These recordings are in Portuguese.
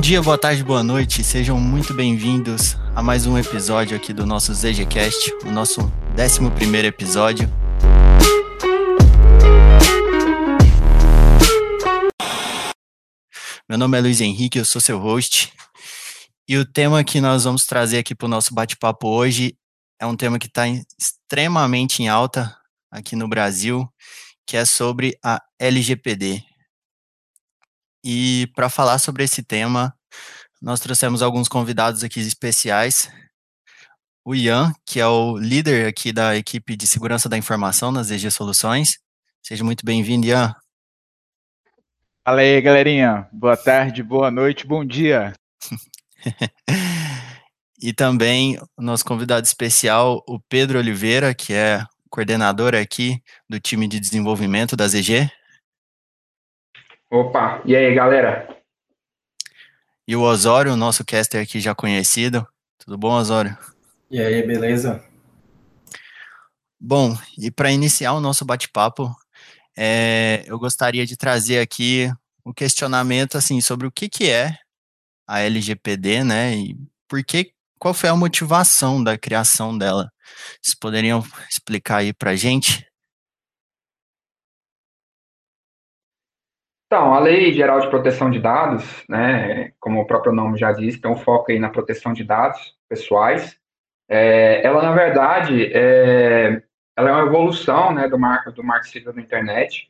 dia, boa tarde, boa noite. Sejam muito bem-vindos a mais um episódio aqui do nosso ZGCast, o nosso 11 episódio. Meu nome é Luiz Henrique, eu sou seu host. E o tema que nós vamos trazer aqui para o nosso bate-papo hoje é um tema que está extremamente em alta aqui no Brasil, que é sobre a LGPD. E para falar sobre esse tema, nós trouxemos alguns convidados aqui especiais. O Ian, que é o líder aqui da equipe de segurança da informação nas EG Soluções. Seja muito bem-vindo, Ian. Fala aí, galerinha. Boa tarde, boa noite, bom dia. e também o nosso convidado especial, o Pedro Oliveira, que é coordenador aqui do time de desenvolvimento da ZG. Opa, e aí, galera? E o Osório, nosso caster aqui já conhecido. Tudo bom, Osório? E aí, beleza? Bom, e para iniciar o nosso bate-papo, é, eu gostaria de trazer aqui um questionamento assim sobre o que, que é a LGPD, né? E por que, qual foi a motivação da criação dela? Vocês poderiam explicar aí para a gente? Então, a Lei Geral de Proteção de Dados, né, como o próprio nome já diz, tem um foco aí na proteção de dados pessoais. É, ela, na verdade, é, ela é uma evolução né, do marco do marco civil da internet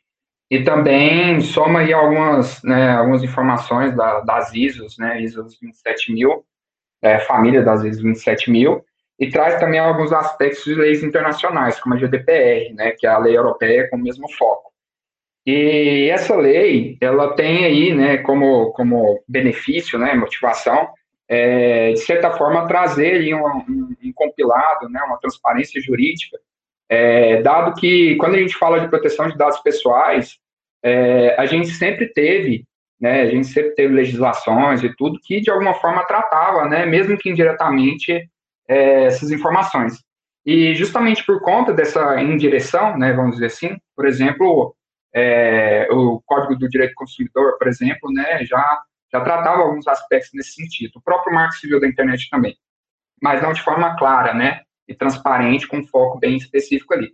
e também soma aí algumas, né, algumas informações da, das ISOs, né, ISOs 27000, é, família das ISOs 27000, e traz também alguns aspectos de leis internacionais, como a GDPR, né, que é a lei europeia com o mesmo foco. E essa lei, ela tem aí, né, como, como benefício, né, motivação, é, de certa forma, trazer aí um, um, um compilado, né, uma transparência jurídica, é, dado que, quando a gente fala de proteção de dados pessoais, é, a gente sempre teve, né, a gente sempre teve legislações e tudo que, de alguma forma, tratava, né, mesmo que indiretamente, é, essas informações. E justamente por conta dessa indireção, né, vamos dizer assim, por exemplo, é, o Código do Direito do Consumidor, por exemplo, né, já, já tratava alguns aspectos nesse sentido. O próprio Marco Civil da Internet também, mas não de forma clara, né, e transparente, com foco bem específico ali.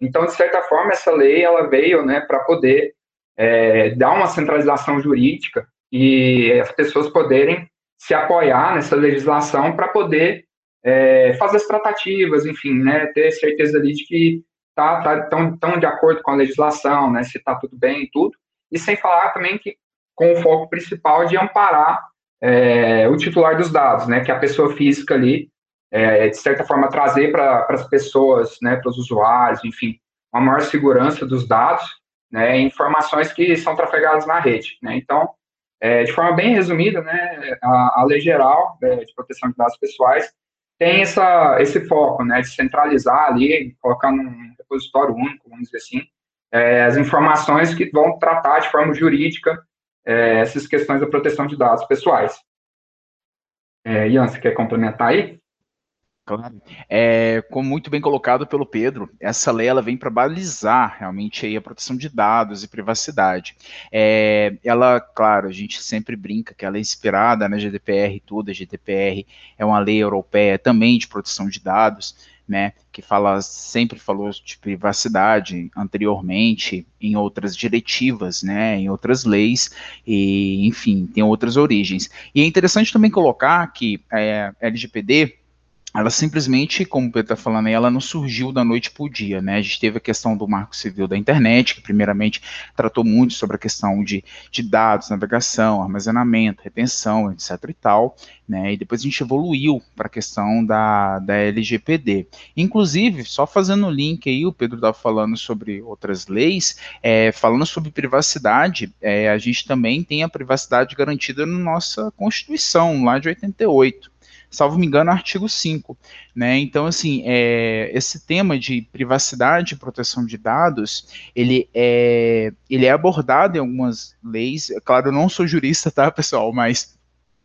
Então, de certa forma, essa lei ela veio, né, para poder é, dar uma centralização jurídica e as pessoas poderem se apoiar nessa legislação para poder é, fazer as tratativas, enfim, né, ter certeza ali de que tá, tá tão, tão de acordo com a legislação, né, se está tudo bem e tudo, e sem falar também que com o foco principal de amparar é, o titular dos dados, né, que é a pessoa física ali, é, de certa forma, trazer para as pessoas, né, para os usuários, enfim, uma maior segurança dos dados, né, informações que são trafegadas na rede, né, então, é, de forma bem resumida, né, a, a lei geral é, de proteção de dados pessoais tem essa, esse foco, né, de centralizar ali, colocar num repositório único, vamos dizer assim, é, as informações que vão tratar de forma jurídica é, essas questões da proteção de dados pessoais. É, Ian, você quer complementar aí? Claro. É, como muito bem colocado pelo Pedro, essa lei ela vem para balizar realmente aí a proteção de dados e privacidade. É, ela, claro, a gente sempre brinca que ela é inspirada na GDPR e tudo, a GDPR é uma lei europeia também de proteção de dados, né, que fala, sempre falou de privacidade anteriormente em outras diretivas, né, em outras leis, e enfim, tem outras origens. E é interessante também colocar que é, LGPD ela simplesmente, como o Pedro está falando ela não surgiu da noite para o dia, né? A gente teve a questão do marco civil da internet, que primeiramente tratou muito sobre a questão de, de dados, navegação, armazenamento, retenção, etc e tal, né? E depois a gente evoluiu para a questão da, da LGPD. Inclusive, só fazendo o link aí, o Pedro estava falando sobre outras leis, é, falando sobre privacidade, é, a gente também tem a privacidade garantida na nossa Constituição, lá de 88 salvo me engano, artigo 5. Né? Então, assim, é, esse tema de privacidade e proteção de dados, ele é, ele é abordado em algumas leis. Claro, eu não sou jurista, tá, pessoal, mas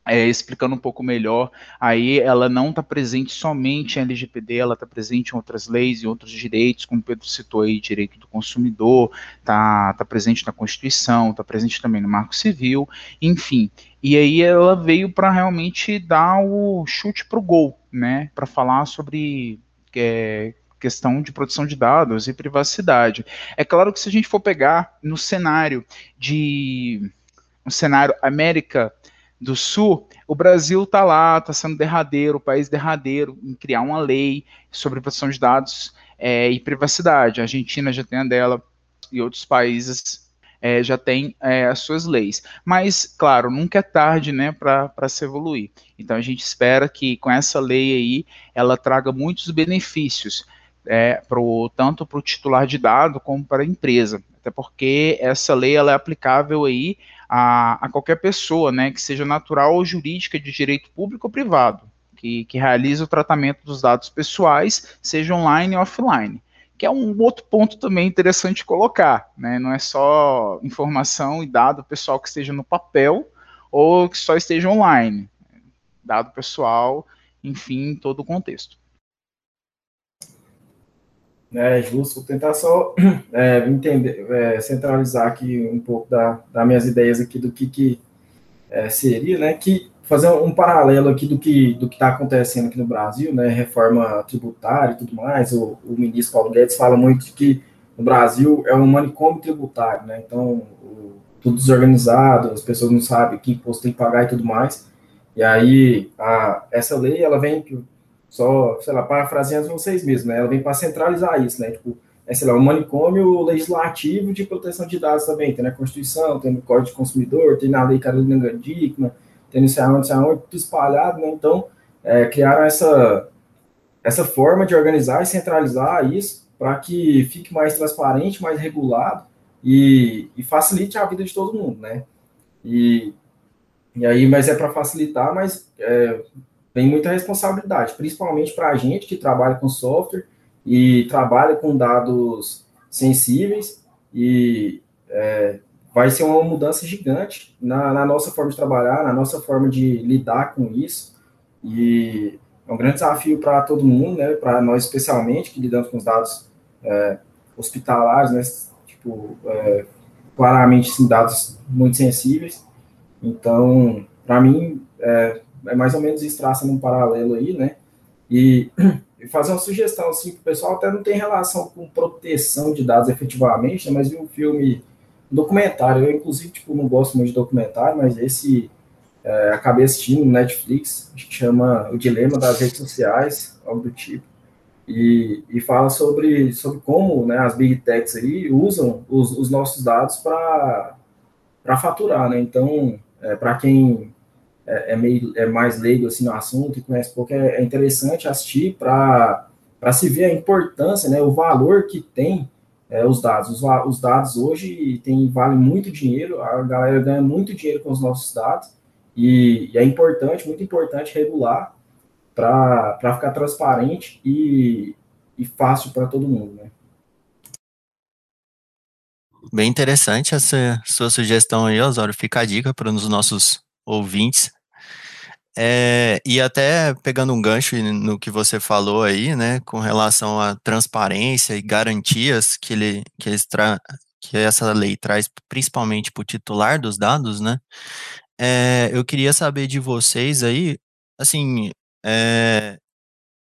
é, explicando um pouco melhor, aí ela não está presente somente em LGPD, ela está presente em outras leis e outros direitos, como o Pedro citou aí, direito do consumidor, está tá presente na Constituição, está presente também no Marco Civil, enfim. E aí ela veio para realmente dar o chute para o gol, né, para falar sobre é, questão de proteção de dados e privacidade. É claro que se a gente for pegar no cenário de um cenário América do Sul, o Brasil está lá, está sendo derradeiro, o país derradeiro em criar uma lei sobre proteção de dados é, e privacidade. A Argentina já tem a dela e outros países é, já têm é, as suas leis. Mas, claro, nunca é tarde né, para se evoluir. Então a gente espera que com essa lei aí ela traga muitos benefícios. É, pro, tanto para o titular de dado como para a empresa, até porque essa lei ela é aplicável aí a, a qualquer pessoa, né, que seja natural ou jurídica de direito público ou privado, que, que realize o tratamento dos dados pessoais, seja online ou offline que é um outro ponto também interessante colocar, né? Não é só informação e dado pessoal que esteja no papel ou que só esteja online, dado pessoal, enfim, todo o contexto. É justo, vou tentar só é, entender, é, centralizar aqui um pouco da, das minhas ideias aqui do que, que é, seria, né, que fazer um paralelo aqui do que do está acontecendo aqui no Brasil, né, reforma tributária e tudo mais, o, o ministro Paulo Guedes fala muito que no Brasil é um manicômio tributário, né, então o, tudo desorganizado, as pessoas não sabem que imposto tem que pagar e tudo mais, e aí a, essa lei, ela vem só, sei lá, parafraseando vocês mesmos, né? Ela vem para centralizar isso, né? Tipo, é, sei lá, um manicômio legislativo de proteção de dados também, tem na Constituição, tem no Código de Consumidor, tem na Lei Carolina Gandikman, tem no sei aonde, sei aonde, tudo espalhado, né? Então, é, criaram essa, essa forma de organizar e centralizar isso para que fique mais transparente, mais regulado e, e, facilite a vida de todo mundo, né? E, e aí, mas é para facilitar, mas é, tem muita responsabilidade, principalmente para a gente que trabalha com software e trabalha com dados sensíveis e é, vai ser uma mudança gigante na, na, nossa forma de trabalhar, na nossa forma de lidar com isso e é um grande desafio para todo mundo, né, para nós especialmente que lidamos com os dados é, hospitalares, né, tipo, é, claramente sim, dados muito sensíveis. Então, para mim, é, é mais ou menos isso traça num paralelo aí, né? E, e fazer uma sugestão assim para o pessoal, até não tem relação com proteção de dados efetivamente, né, mas vi um filme, um documentário, eu inclusive tipo, não gosto muito de documentário, mas esse é, acabei assistindo no Netflix, chama O Dilema das Redes Sociais, algo do tipo, e, e fala sobre, sobre como né, as big techs aí usam os, os nossos dados para faturar, né? Então, é, para quem é, é, meio, é mais leigo assim, no assunto e conhece pouco, é, é interessante assistir para se ver a importância, né, o valor que tem é, os dados. Os, os dados hoje tem, valem muito dinheiro, a galera ganha muito dinheiro com os nossos dados, e, e é importante, muito importante regular para ficar transparente e, e fácil para todo mundo, né? Bem interessante essa sua sugestão aí, Osório. Fica a dica para os nossos ouvintes é, e até pegando um gancho no que você falou aí, né, com relação à transparência e garantias que, ele, que, eles que essa lei traz principalmente para o titular dos dados, né, é, eu queria saber de vocês aí, assim, é,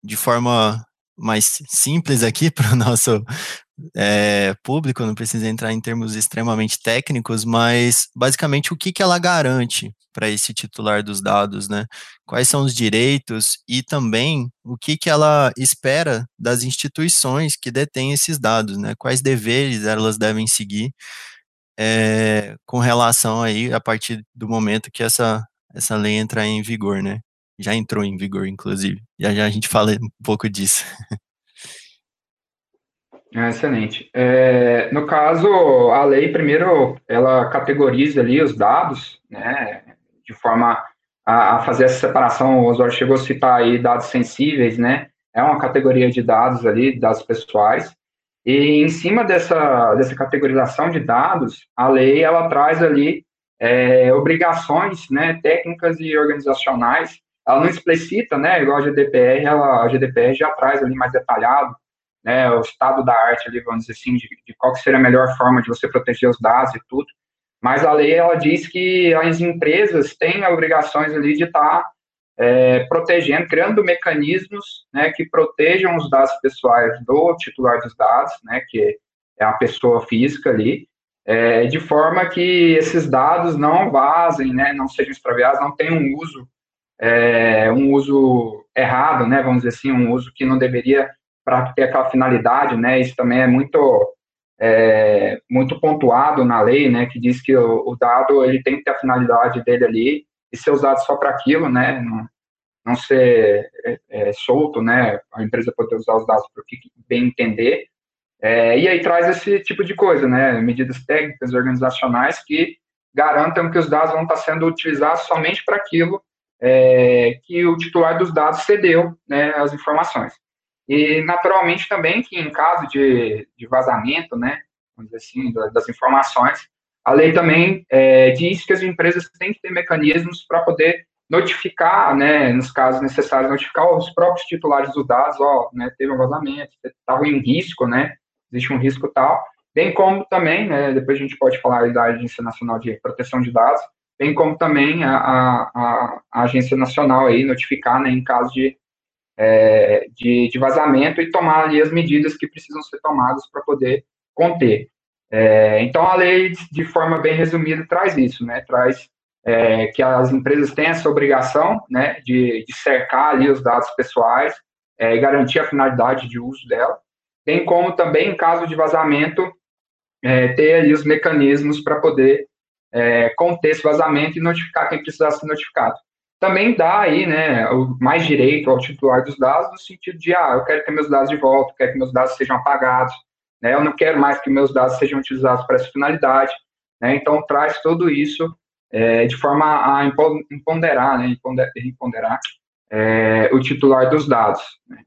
de forma mais simples aqui para o nosso é, público, não precisa entrar em termos extremamente técnicos, mas basicamente o que, que ela garante para esse titular dos dados, né? Quais são os direitos e também o que, que ela espera das instituições que detêm esses dados, né? Quais deveres elas devem seguir é, com relação aí a partir do momento que essa, essa lei entrar em vigor, né? Já entrou em vigor, inclusive. Já já a gente fala um pouco disso. É, excelente. É, no caso, a lei, primeiro, ela categoriza ali os dados, né, de forma a, a fazer essa separação, o Oswald chegou a citar aí dados sensíveis, né, é uma categoria de dados ali, dados pessoais, e em cima dessa, dessa categorização de dados, a lei, ela traz ali é, obrigações né, técnicas e organizacionais. Ela não explicita, né, igual a GDPR, ela, a GDPR já traz ali mais detalhado né, o estado da arte ali, vamos dizer assim, de, de qual seria a melhor forma de você proteger os dados e tudo. Mas a lei, ela diz que as empresas têm obrigações ali de estar tá, é, protegendo, criando mecanismos né, que protejam os dados pessoais do titular dos dados, né, que é a pessoa física ali, é, de forma que esses dados não vazem, né, não sejam extraviados, não tenham um uso, é, um uso errado, né, vamos dizer assim, um uso que não deveria para ter aquela finalidade, né? Isso também é muito é, muito pontuado na lei, né? Que diz que o, o, dado ele tem que ter a finalidade dele ali e ser usado só para aquilo, né? Não, não ser é, é, solto, né? A empresa poder usar os dados para o que bem entender. É, e aí traz esse tipo de coisa, né? Medidas técnicas, organizacionais que garantam que os dados vão estar sendo utilizados somente para aquilo é, que o titular dos dados cedeu, né? As informações. E, naturalmente, também que em caso de, de vazamento, né, vamos assim, das informações, a lei também é, diz que as empresas têm que ter mecanismos para poder notificar, né, nos casos necessários, notificar os próprios titulares dos dados, ó, né, teve um vazamento, estava em risco, né, existe um risco tal, bem como também, né, depois a gente pode falar da Agência Nacional de Proteção de Dados, bem como também a, a, a Agência Nacional aí notificar, né, em caso de é, de, de, vazamento e tomar ali as medidas que precisam ser tomadas para poder conter. É, então, a lei, de forma bem resumida, traz isso, né? Traz é, que as empresas têm essa obrigação, né, de, de cercar ali os dados pessoais é, e garantir a finalidade de uso dela, bem como também, em caso de vazamento, é, ter ali os mecanismos para poder é, conter esse vazamento e notificar quem precisar ser notificado também dá aí, né, mais direito ao titular dos dados, no sentido de, ah, eu quero ter meus dados de volta, quero que meus dados sejam apagados, né, eu não quero mais que meus dados sejam utilizados para essa finalidade, né, então traz tudo isso é, de forma a empoderar, né, empoderar é, o titular dos dados. Né.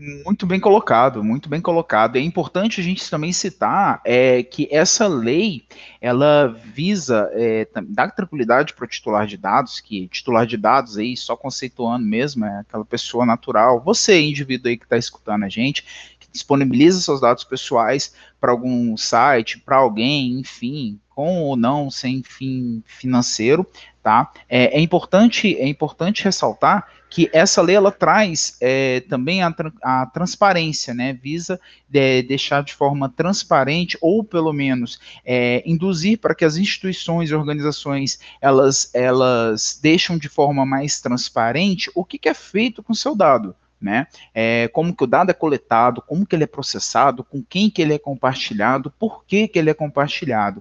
Muito bem colocado, muito bem colocado. É importante a gente também citar é, que essa lei ela visa é, dar tranquilidade para o titular de dados, que titular de dados aí, só conceituando mesmo, é aquela pessoa natural, você, indivíduo aí que está escutando a gente, que disponibiliza seus dados pessoais para algum site, para alguém, enfim, com ou não, sem fim financeiro, tá? É, é importante, é importante ressaltar que essa lei ela traz é, também a, a, transparência, né? Visa de, deixar de forma transparente ou pelo menos é, induzir para que as instituições e organizações elas elas deixam de forma mais transparente o que, que é feito com seu dado. Né? É, como que o dado é coletado, como que ele é processado, com quem que ele é compartilhado, por que que ele é compartilhado.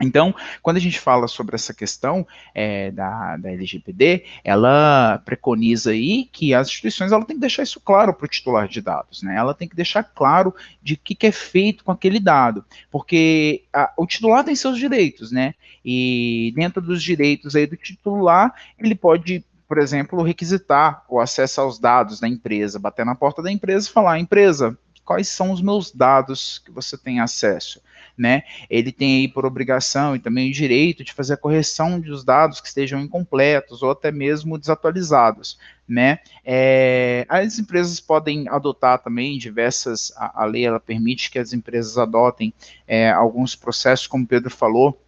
Então, quando a gente fala sobre essa questão é, da, da LGPD, ela preconiza aí que as instituições ela tem que deixar isso claro para o titular de dados, né? Ela tem que deixar claro de que, que, é feito com aquele dado, porque a, o titular tem seus direitos, né? E dentro dos direitos aí do titular, ele pode por exemplo, requisitar o acesso aos dados da empresa, bater na porta da empresa e falar, empresa, quais são os meus dados que você tem acesso? Né? Ele tem aí por obrigação e também o direito de fazer a correção dos dados que estejam incompletos ou até mesmo desatualizados, né? É, as empresas podem adotar também diversas, a, a, lei ela permite que as empresas adotem é, alguns processos, como o Pedro falou,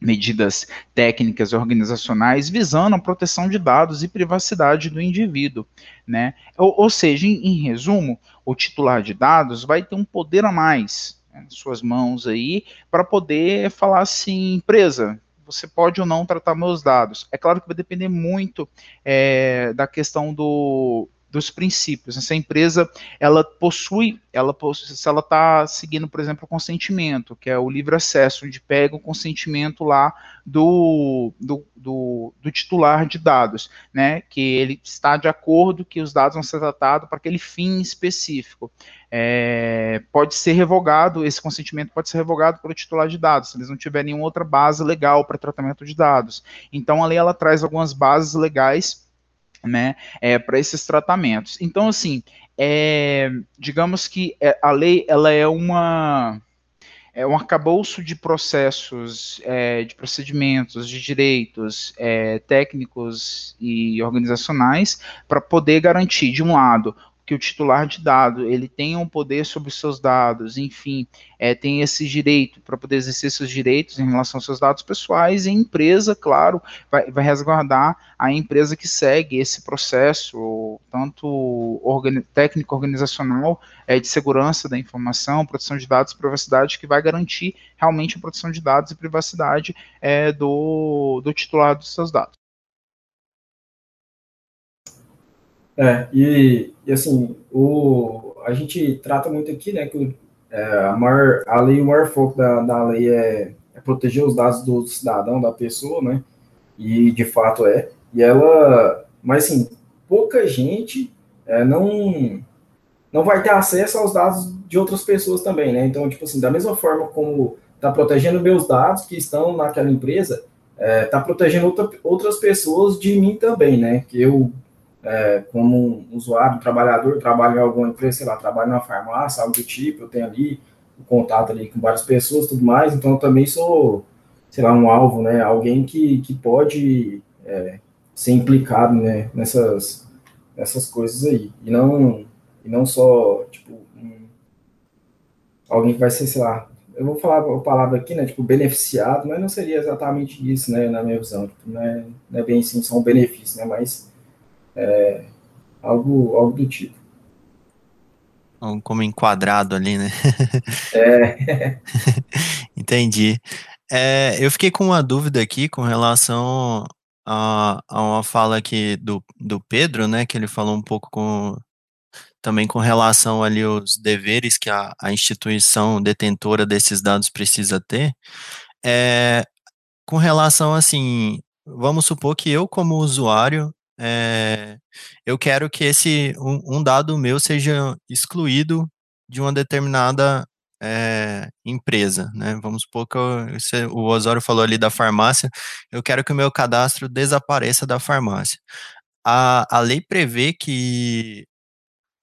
medidas técnicas organizacionais visando a proteção de dados e privacidade do indivíduo, né? Ou, ou seja, em, em resumo, o titular de dados vai ter um poder a mais, suas mãos aí, para poder falar assim, empresa, você pode ou não tratar meus dados. É claro que vai depender muito é, da questão do, dos princípios. Essa empresa, ela possui, ela possui, se ela está seguindo, por exemplo, o consentimento, que é o livre acesso, onde pega o consentimento lá do, do, do, do titular de dados, né, que ele está de acordo que os dados vão ser tratados para aquele fim específico. É, pode ser revogado, esse consentimento pode ser revogado pelo titular de dados, se eles não tiverem outra base legal para tratamento de dados. Então, a lei ela traz algumas bases legais né, é, para esses tratamentos. Então, assim, é, digamos que é, a lei ela é uma é um arcabouço de processos, é, de procedimentos, de direitos é, técnicos e organizacionais para poder garantir, de um lado, que o titular de dado ele tenha um poder sobre os seus dados, enfim, é, tem esse direito para poder exercer seus direitos em relação aos seus dados pessoais, e a empresa, claro, vai, vai resguardar a empresa que segue esse processo, tanto organi técnico organizacional, é, de segurança da informação, proteção de dados, privacidade, que vai garantir realmente a proteção de dados e privacidade é, do, do titular dos seus dados. É, e, e, assim, o, a gente trata muito aqui, né, que é, a, maior, a lei, o maior foco da, da lei é, é, proteger os dados do cidadão, da pessoa, né, e de fato é, e ela, mas assim, pouca gente é, não, não vai ter acesso aos dados de outras pessoas também, né, então, tipo assim, da mesma forma como está protegendo meus dados que estão naquela empresa, está é, protegendo outra, outras pessoas de mim também, né, que eu é, como um usuário, trabalhador, trabalho em alguma empresa, sei lá, trabalho numa farmácia, algo do tipo, eu tenho ali o contato ali com várias pessoas tudo mais, então eu também sou, sei lá, um alvo, né, alguém que, que pode é, ser implicado, né, nessas, nessas coisas aí, e não, e não só, tipo, um, alguém que vai ser, sei lá, eu vou falar a palavra aqui, né, tipo, beneficiado, mas não seria exatamente isso, né, na minha visão, tipo, não, é, não é bem assim, só um benefício, né, mas é, algo, algo do tipo. Como enquadrado ali, né? É. Entendi. É, eu fiquei com uma dúvida aqui com relação a, a uma fala aqui do, do Pedro, né? Que ele falou um pouco com, também com relação ali aos deveres que a, a instituição detentora desses dados precisa ter. É, com relação, assim, vamos supor que eu, como usuário, é, eu quero que esse um, um, dado meu seja excluído de uma determinada é, empresa, né? Vamos supor que eu, o Osório falou ali da farmácia, eu quero que o meu cadastro desapareça da farmácia. A, a lei prevê que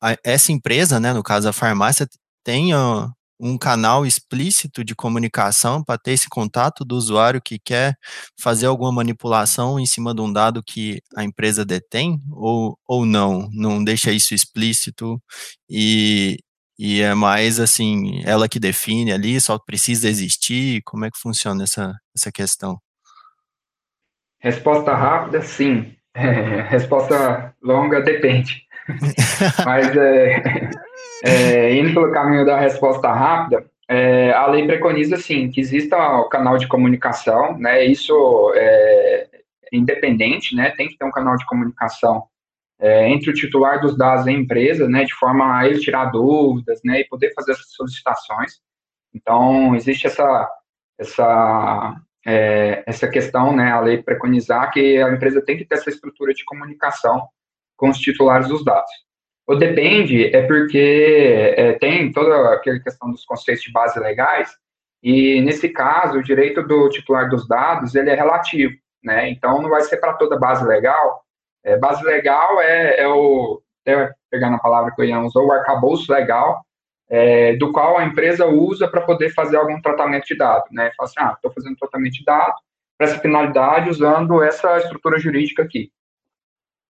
a, essa empresa, né, no caso a farmácia, tenha um canal explícito de comunicação para ter esse contato do usuário que quer fazer alguma manipulação em cima de um dado que a empresa detém ou, ou não, não deixa isso explícito e, e é mais assim, ela que define ali, só precisa existir, como é que funciona essa, essa questão? Resposta rápida, sim. É, resposta longa, depende. Mas é, é, indo pelo caminho da resposta rápida, é, a lei preconiza, sim, que exista o canal de comunicação, né, isso é independente, né, tem que ter um canal de comunicação é, entre o titular dos dados e a empresa, né, de forma a ele tirar dúvidas, né, e poder fazer essas solicitações. Então, existe essa, essa, é, essa questão, né, a lei preconizar que a empresa tem que ter essa estrutura de comunicação com os titulares dos dados. O depende é porque é, tem toda aquela questão dos conceitos de base legais, e nesse caso, o direito do titular dos dados, ele é relativo, né? Então, não vai ser para toda base legal. É, base legal é, é o, até pegando a palavra que eu ia usar, o arcabouço legal, é, do qual a empresa usa para poder fazer algum tratamento de dados, né? Fala assim, ah, estou fazendo tratamento de dados para essa finalidade usando essa estrutura jurídica aqui.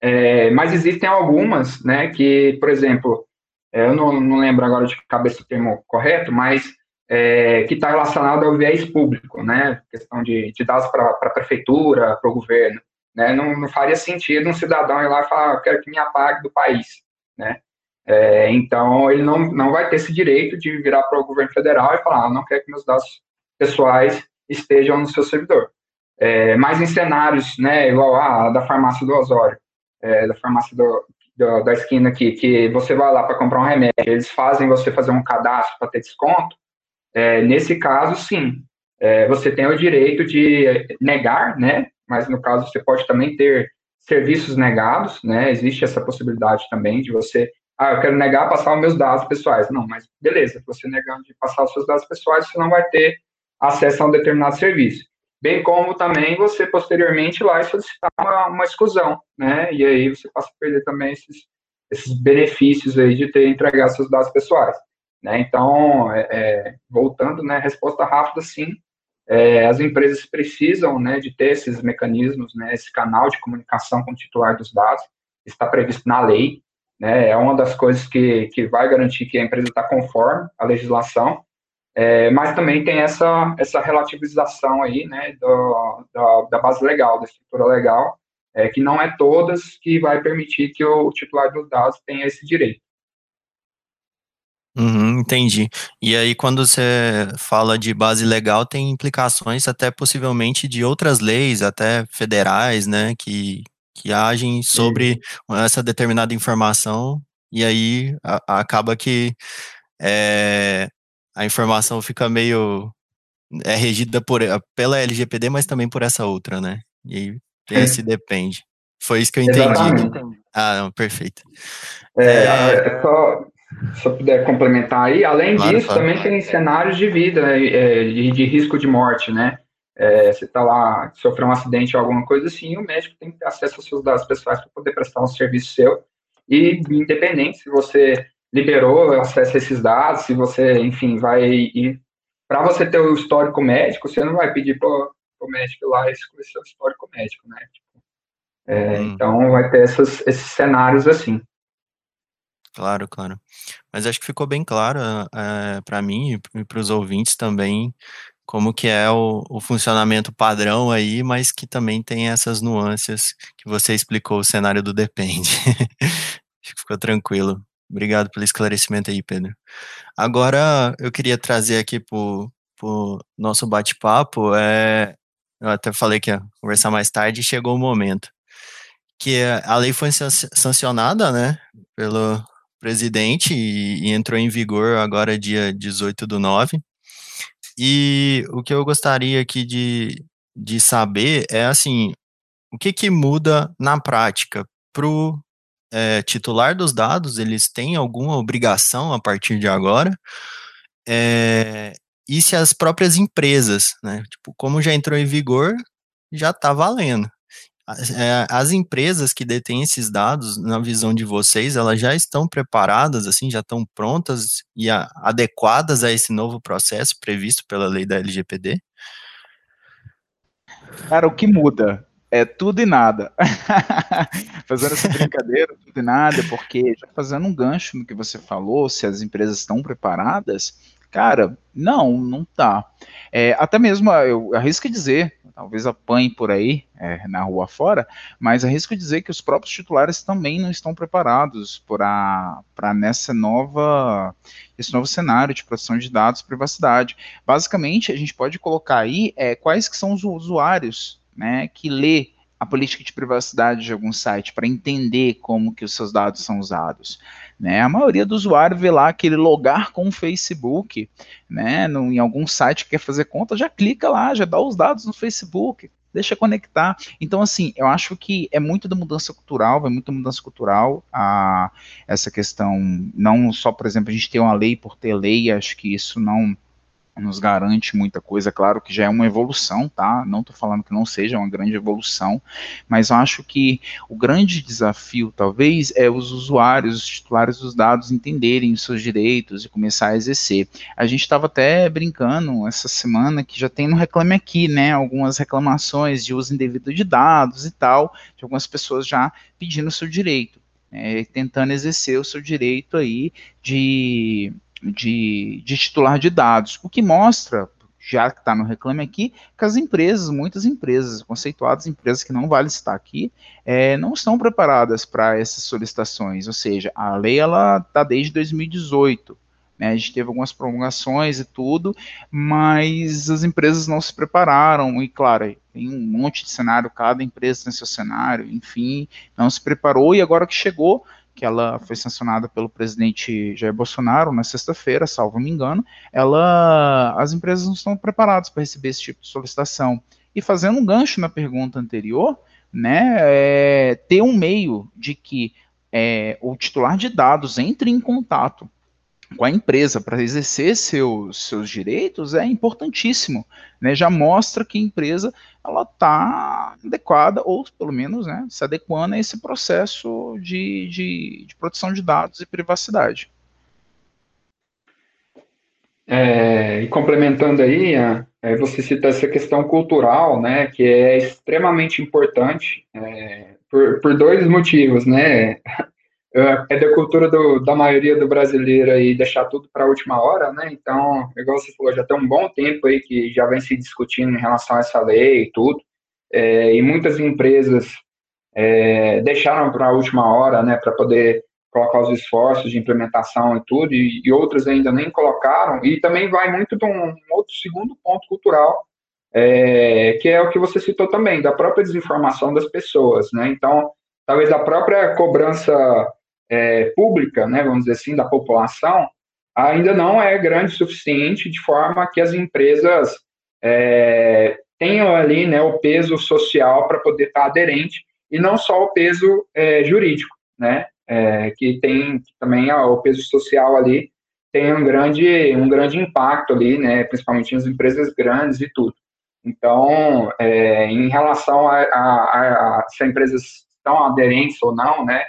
É, mas existem algumas, né, que, por exemplo, é, eu não, não, lembro agora de cabeça o termo correto, mas é, que está relacionado ao viés público, né, questão de, de dados para a prefeitura, para o governo, né, não, não, faria sentido um cidadão ir lá e falar, eu quero que me apague do país, né, é, então ele não, não vai ter esse direito de virar para o governo federal e falar, ah, não quero que meus dados pessoais estejam no seu servidor. É, mas em cenários, né, igual a da farmácia do Osório, é, da farmácia do, do, da esquina aqui, que você vai lá para comprar um remédio, eles fazem você fazer um cadastro para ter desconto, é, nesse caso, sim, é, você tem o direito de negar, né? Mas no caso você pode também ter serviços negados, né? Existe essa possibilidade também de você, ah, eu quero negar passar os meus dados pessoais. Não, mas beleza, você negando de passar os seus dados pessoais, você não vai ter acesso a um determinado serviço bem como também você posteriormente lá solicitar uma, uma exclusão, né? E aí você passa a perder também esses, esses benefícios aí de ter entregado seus dados pessoais. Né? Então, é, é, voltando, né, resposta rápida, sim, é, as empresas precisam né, de ter esses mecanismos, né, esse canal de comunicação com o titular dos dados, está previsto na lei, né, é uma das coisas que, que vai garantir que a empresa está conforme à legislação, é, mas também tem essa, essa relativização aí, né, do, da, da base legal, da estrutura legal, é, que não é todas que vai permitir que o titular dos dados tenha esse direito. Uhum, entendi. E aí, quando você fala de base legal, tem implicações até possivelmente de outras leis, até federais, né, que, que agem sobre essa determinada informação, e aí a, acaba que é, a informação fica meio é regida por, pela LGPD, mas também por essa outra, né? E aí tem é. esse depende. Foi isso que eu entendi. Ah, não, perfeito. É, é, é... Só, se eu puder complementar aí, além claro, disso, claro. também tem cenários de vida, é, de, de risco de morte, né? É, você está lá, sofreu um acidente ou alguma coisa assim, o médico tem que ter acesso aos seus dados pessoais para poder prestar um serviço seu. E, independente se você liberou acesso a esses dados, se você, enfim, vai ir. Para você ter o histórico médico, você não vai pedir para o médico lá esclarecer o histórico médico, né? Tipo, é, hum. Então, vai ter essas, esses cenários assim. Claro, claro. Mas acho que ficou bem claro é, para mim e para os ouvintes também como que é o, o, funcionamento padrão aí, mas que também tem essas nuances que você explicou o cenário do depende. acho que ficou tranquilo. Obrigado pelo esclarecimento aí, Pedro. Agora, eu queria trazer aqui para o nosso bate-papo, é, eu até falei que ia conversar mais tarde, chegou o momento, que a lei foi sancionada, né, pelo presidente e, e entrou em vigor agora dia 18 do 9, e o que eu gostaria aqui de, de saber é, assim, o que que muda na prática para o é, titular dos dados, eles têm alguma obrigação a partir de agora, é, e se as próprias empresas, né, tipo, como já entrou em vigor, já está valendo. As, é, as empresas que detêm esses dados, na visão de vocês, elas já estão preparadas, assim, já estão prontas e a, adequadas a esse novo processo previsto pela lei da LGPD? Cara, o que muda? É tudo e nada. fazendo essa brincadeira, tudo e nada, porque já fazendo um gancho no que você falou, se as empresas estão preparadas, cara, não, não tá. É, até mesmo, eu arrisco dizer, talvez apanhe por aí, é, na rua fora, mas arrisco dizer que os próprios titulares também não estão preparados para nessa nova esse novo cenário de proteção de dados privacidade. Basicamente, a gente pode colocar aí é, quais que são os usuários né, que lê a política de privacidade de algum site para entender como que os seus dados são usados. Né? A maioria do usuário vê lá aquele logar com o Facebook, né, no, em algum site que quer fazer conta, já clica lá, já dá os dados no Facebook, deixa conectar. Então, assim, eu acho que é muito da mudança cultural, vai muito da mudança cultural a essa questão, não só, por exemplo, a gente ter uma lei por ter lei, acho que isso não nos garante muita coisa, claro que já é uma evolução, tá? Não estou falando que não seja uma grande evolução, mas acho que o grande desafio, talvez, é os usuários, os titulares dos dados entenderem os seus direitos e começar a exercer. A gente estava até brincando essa semana que já tem no Reclame Aqui, né? Algumas reclamações de uso indevido de dados e tal, de algumas pessoas já pedindo o seu direito. É, tentando exercer o seu direito aí de de, de titular de dados, o que mostra, já que está no reclame aqui, que as empresas, muitas empresas, conceituadas empresas que não vale estar aqui, é, não estão preparadas para essas solicitações, ou seja, a lei ela está desde 2018, né, a gente teve algumas prolongações e tudo, mas as empresas não se prepararam, e claro, tem um monte de cenário, cada empresa tem seu cenário, enfim, não se preparou, e agora que chegou, que ela foi sancionada pelo presidente Jair Bolsonaro na sexta-feira, salvo me engano, ela, as empresas não estão preparadas para receber esse tipo de solicitação. E fazendo um gancho na pergunta anterior, né, é, ter um meio de que é, o titular de dados entre em contato com a empresa para exercer seus, seus direitos é importantíssimo. Né? Já mostra que a empresa ela está adequada, ou pelo menos né, se adequando a esse processo de, de, de proteção de dados e privacidade. é, e complementando aí, é, você cita essa questão cultural, né, que é extremamente importante é, por, por dois motivos, né, é da cultura do, da maioria do brasileiro aí deixar tudo para a última hora, né? Então, igual você falou, já tem um bom tempo aí que já vem se discutindo em relação a essa lei e tudo, é, e muitas empresas é, deixaram para a última hora, né, para poder colocar os esforços de implementação e tudo, e, e, outras ainda nem colocaram, e também vai muito de um, um outro segundo ponto cultural, é, que é o que você citou também, da própria desinformação das pessoas, né? Então, talvez a própria cobrança é, pública, né, vamos dizer assim, da população, ainda não é grande o suficiente de forma que as empresas é, tenham ali né, o peso social para poder estar aderente e não só o peso é, jurídico, né, é, que tem também ó, o peso social ali tem um grande um grande impacto ali, né, principalmente nas empresas grandes e tudo. Então, é, em relação a, a, a, se as empresas estão aderentes ou não, né,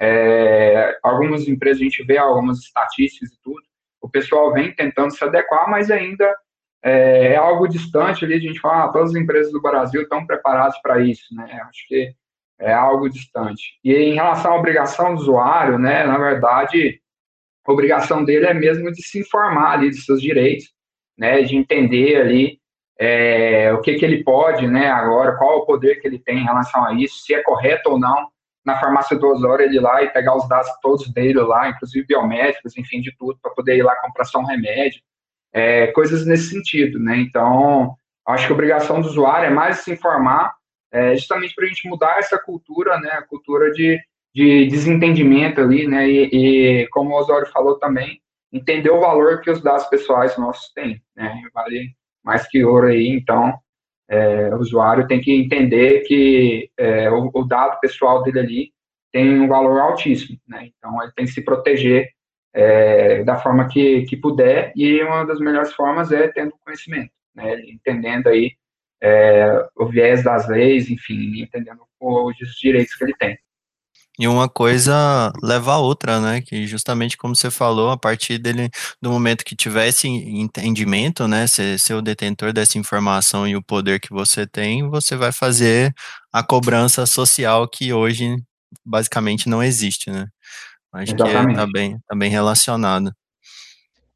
é, algumas empresas, a gente vê algumas estatísticas e tudo, o pessoal vem tentando se adequar, mas ainda é, é algo distante ali, a gente fala, ah, todas as empresas do Brasil estão preparadas para isso, né? Acho que é algo distante. E em relação à obrigação do usuário, né, na verdade, a obrigação dele é mesmo de se informar ali dos seus direitos, né, de entender ali é, o que, que ele pode, né, agora, qual o poder que ele tem em relação a isso, se é correto ou não na farmácia do Osório ele ir lá e pegar os dados todos dele lá, inclusive biométricos, enfim, de tudo, para poder ir lá comprar só um remédio, é, coisas nesse sentido, né? Então, acho que a obrigação do usuário é mais se informar, é, justamente para a gente mudar essa cultura, né? A cultura de, de desentendimento ali, né? E, e, como o Osório falou também, entender o valor que os dados pessoais nossos têm, né? Vale mais que ouro aí, então é, o usuário tem que entender que é, o, o, dado pessoal dele ali tem um valor altíssimo, né? Então ele tem que se proteger é, da forma que, que puder e uma das melhores formas é tendo conhecimento, né? Entendendo aí é, o viés das leis, enfim, entendendo os direitos que ele tem. E uma coisa leva a outra, né? Que justamente como você falou, a partir dele, do momento que tivesse entendimento, né? Ser, ser o detentor dessa informação e o poder que você tem, você vai fazer a cobrança social que hoje basicamente não existe, né? Acho Exatamente. que está bem, tá bem relacionado.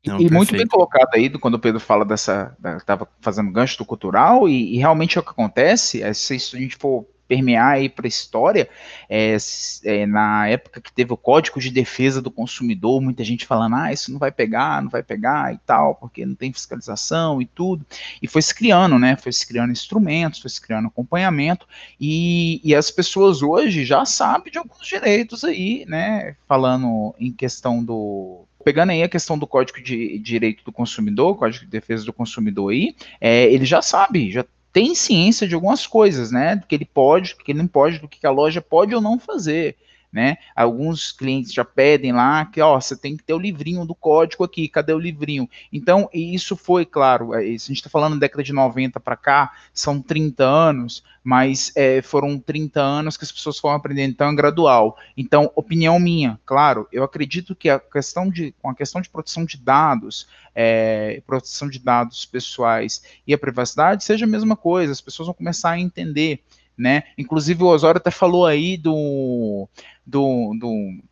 Não, e muito bem colocado aí, quando o Pedro fala dessa. Estava fazendo gancho do cultural, e, e, realmente é o que acontece, é, se a gente for permear aí para a história, é, é, na época que teve o Código de Defesa do Consumidor, muita gente falando, ah, isso não vai pegar, não vai pegar e tal, porque não tem fiscalização e tudo, e foi se criando, né, foi se criando instrumentos, foi se criando acompanhamento, e, e as pessoas hoje já sabem de alguns direitos aí, né, falando em questão do, pegando aí a questão do Código de Direito do Consumidor, Código de Defesa do Consumidor aí, é, ele já sabe, já tem ciência de algumas coisas, né? Do que ele pode, do que ele não pode, do que a loja pode ou não fazer né? Alguns clientes já pedem lá que, ó, você tem que ter o livrinho do código aqui, cadê o livrinho? Então, isso foi, claro, é, a gente está falando da década de 90 para cá, são 30 anos, mas é, foram 30 anos que as pessoas foram aprendendo, então é gradual. Então, opinião minha, claro, eu acredito que a questão de, com a questão de proteção de dados, é, proteção de dados pessoais e a privacidade seja a mesma coisa, as pessoas vão começar a entender né? Inclusive o Osório até falou aí do, do, do,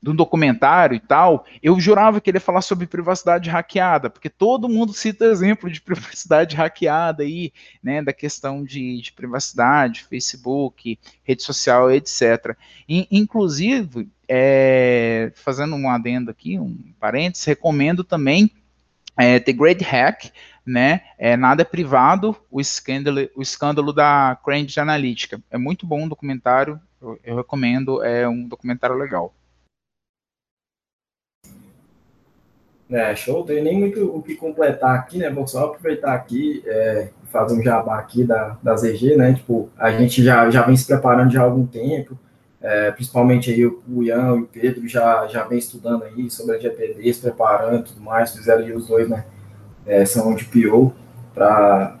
do documentário e tal, eu jurava que ele ia falar sobre privacidade hackeada, porque todo mundo cita exemplo de privacidade hackeada aí, né, da questão de, de privacidade, Facebook, rede social, etc. E, inclusive, é, fazendo um adendo aqui, um parênteses, recomendo também é, The Great Hack, né? É, nada é privado, o escândalo, o escândalo da Cambridge Analytica. É muito bom o documentário, eu, eu, recomendo, é um documentário legal. É, show, tem nem muito o que completar aqui, né? Vou só aproveitar aqui é, fazer um jabá aqui da, da ZG, né? Tipo, a gente já, já vem se preparando já há algum tempo, é, principalmente aí o, o Ian e o Pedro já, já vem estudando aí sobre a GPD, se preparando e tudo mais, fizeram aí os dois, né? É, são de PO para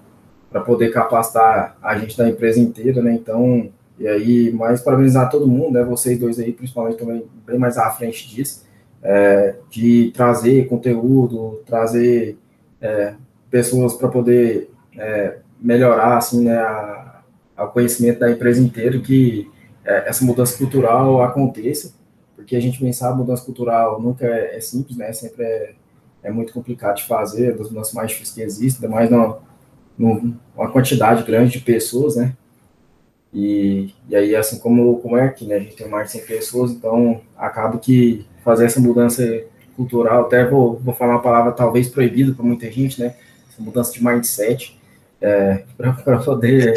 poder capacitar a gente da empresa inteira, né? Então, e aí, mais parabenizar todo mundo, né? Vocês dois aí, principalmente, também bem mais à frente disso. é, de trazer conteúdo, trazer é, pessoas para poder é, melhorar assim, né, a, a, conhecimento da empresa inteira, que é, essa mudança cultural aconteça, porque a gente pensar mudança cultural nunca é, é simples, né, sempre é, é, muito complicado de fazer, das mudanças mais difíceis que existem, ainda mais numa, numa quantidade grande de pessoas, né, e, e aí, assim como, como é aqui, né, a gente tem mais de 100 pessoas, então acaba que fazer essa mudança cultural, até vou, vou falar uma palavra talvez proibida para muita gente, né, essa mudança de mindset, é, para poder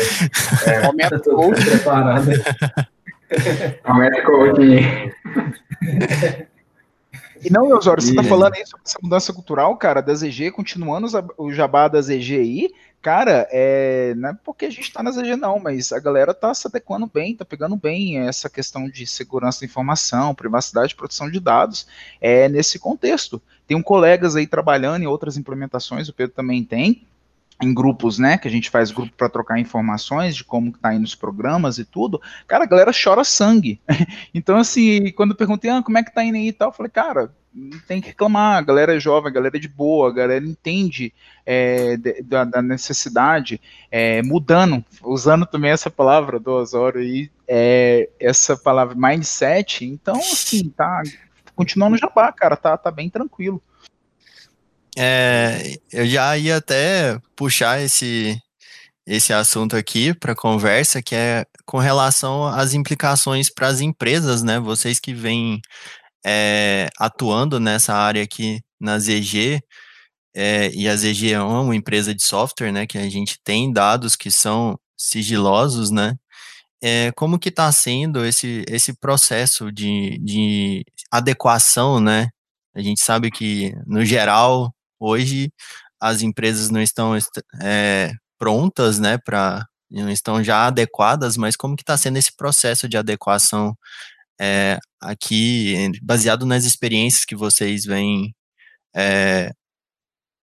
é, Aumenta o preparado. Aumenta o E não, Eusório, você está falando aí sobre essa mudança cultural, cara, da ZG, continuando o jabá da ZG aí, cara, é, não é porque a gente está na ZG não, mas a galera tá se adequando bem, tá pegando bem essa questão de segurança da informação, privacidade e proteção de dados, é nesse contexto. Tem um colegas aí trabalhando em outras implementações, o Pedro também tem, em grupos, né, que a gente faz grupo para trocar informações de como tá indo os programas e tudo, cara, a galera chora sangue. então, assim, quando eu perguntei, ah, como é que tá indo aí e tal, eu falei, cara, não tem que reclamar, a galera é jovem, a galera é de boa, a galera entende é, da, da, necessidade, é, mudando, usando também essa palavra do Osório aí, é, essa palavra mindset, então, assim, tá, continuando no jabá, cara, tá, tá bem tranquilo. É, eu já ia até puxar esse, esse assunto aqui para conversa, que é com relação às implicações para as empresas, né? Vocês que vêm é, atuando nessa área aqui na ZG, é, e a ZG é uma empresa de software, né? Que a gente tem dados que são sigilosos, né? É, como que está sendo esse, esse processo de, de adequação, né? A gente sabe que, no geral, Hoje as empresas não estão é, prontas, né, para não estão já adequadas, mas como que está sendo esse processo de adequação é, aqui, baseado nas experiências que vocês vêm é,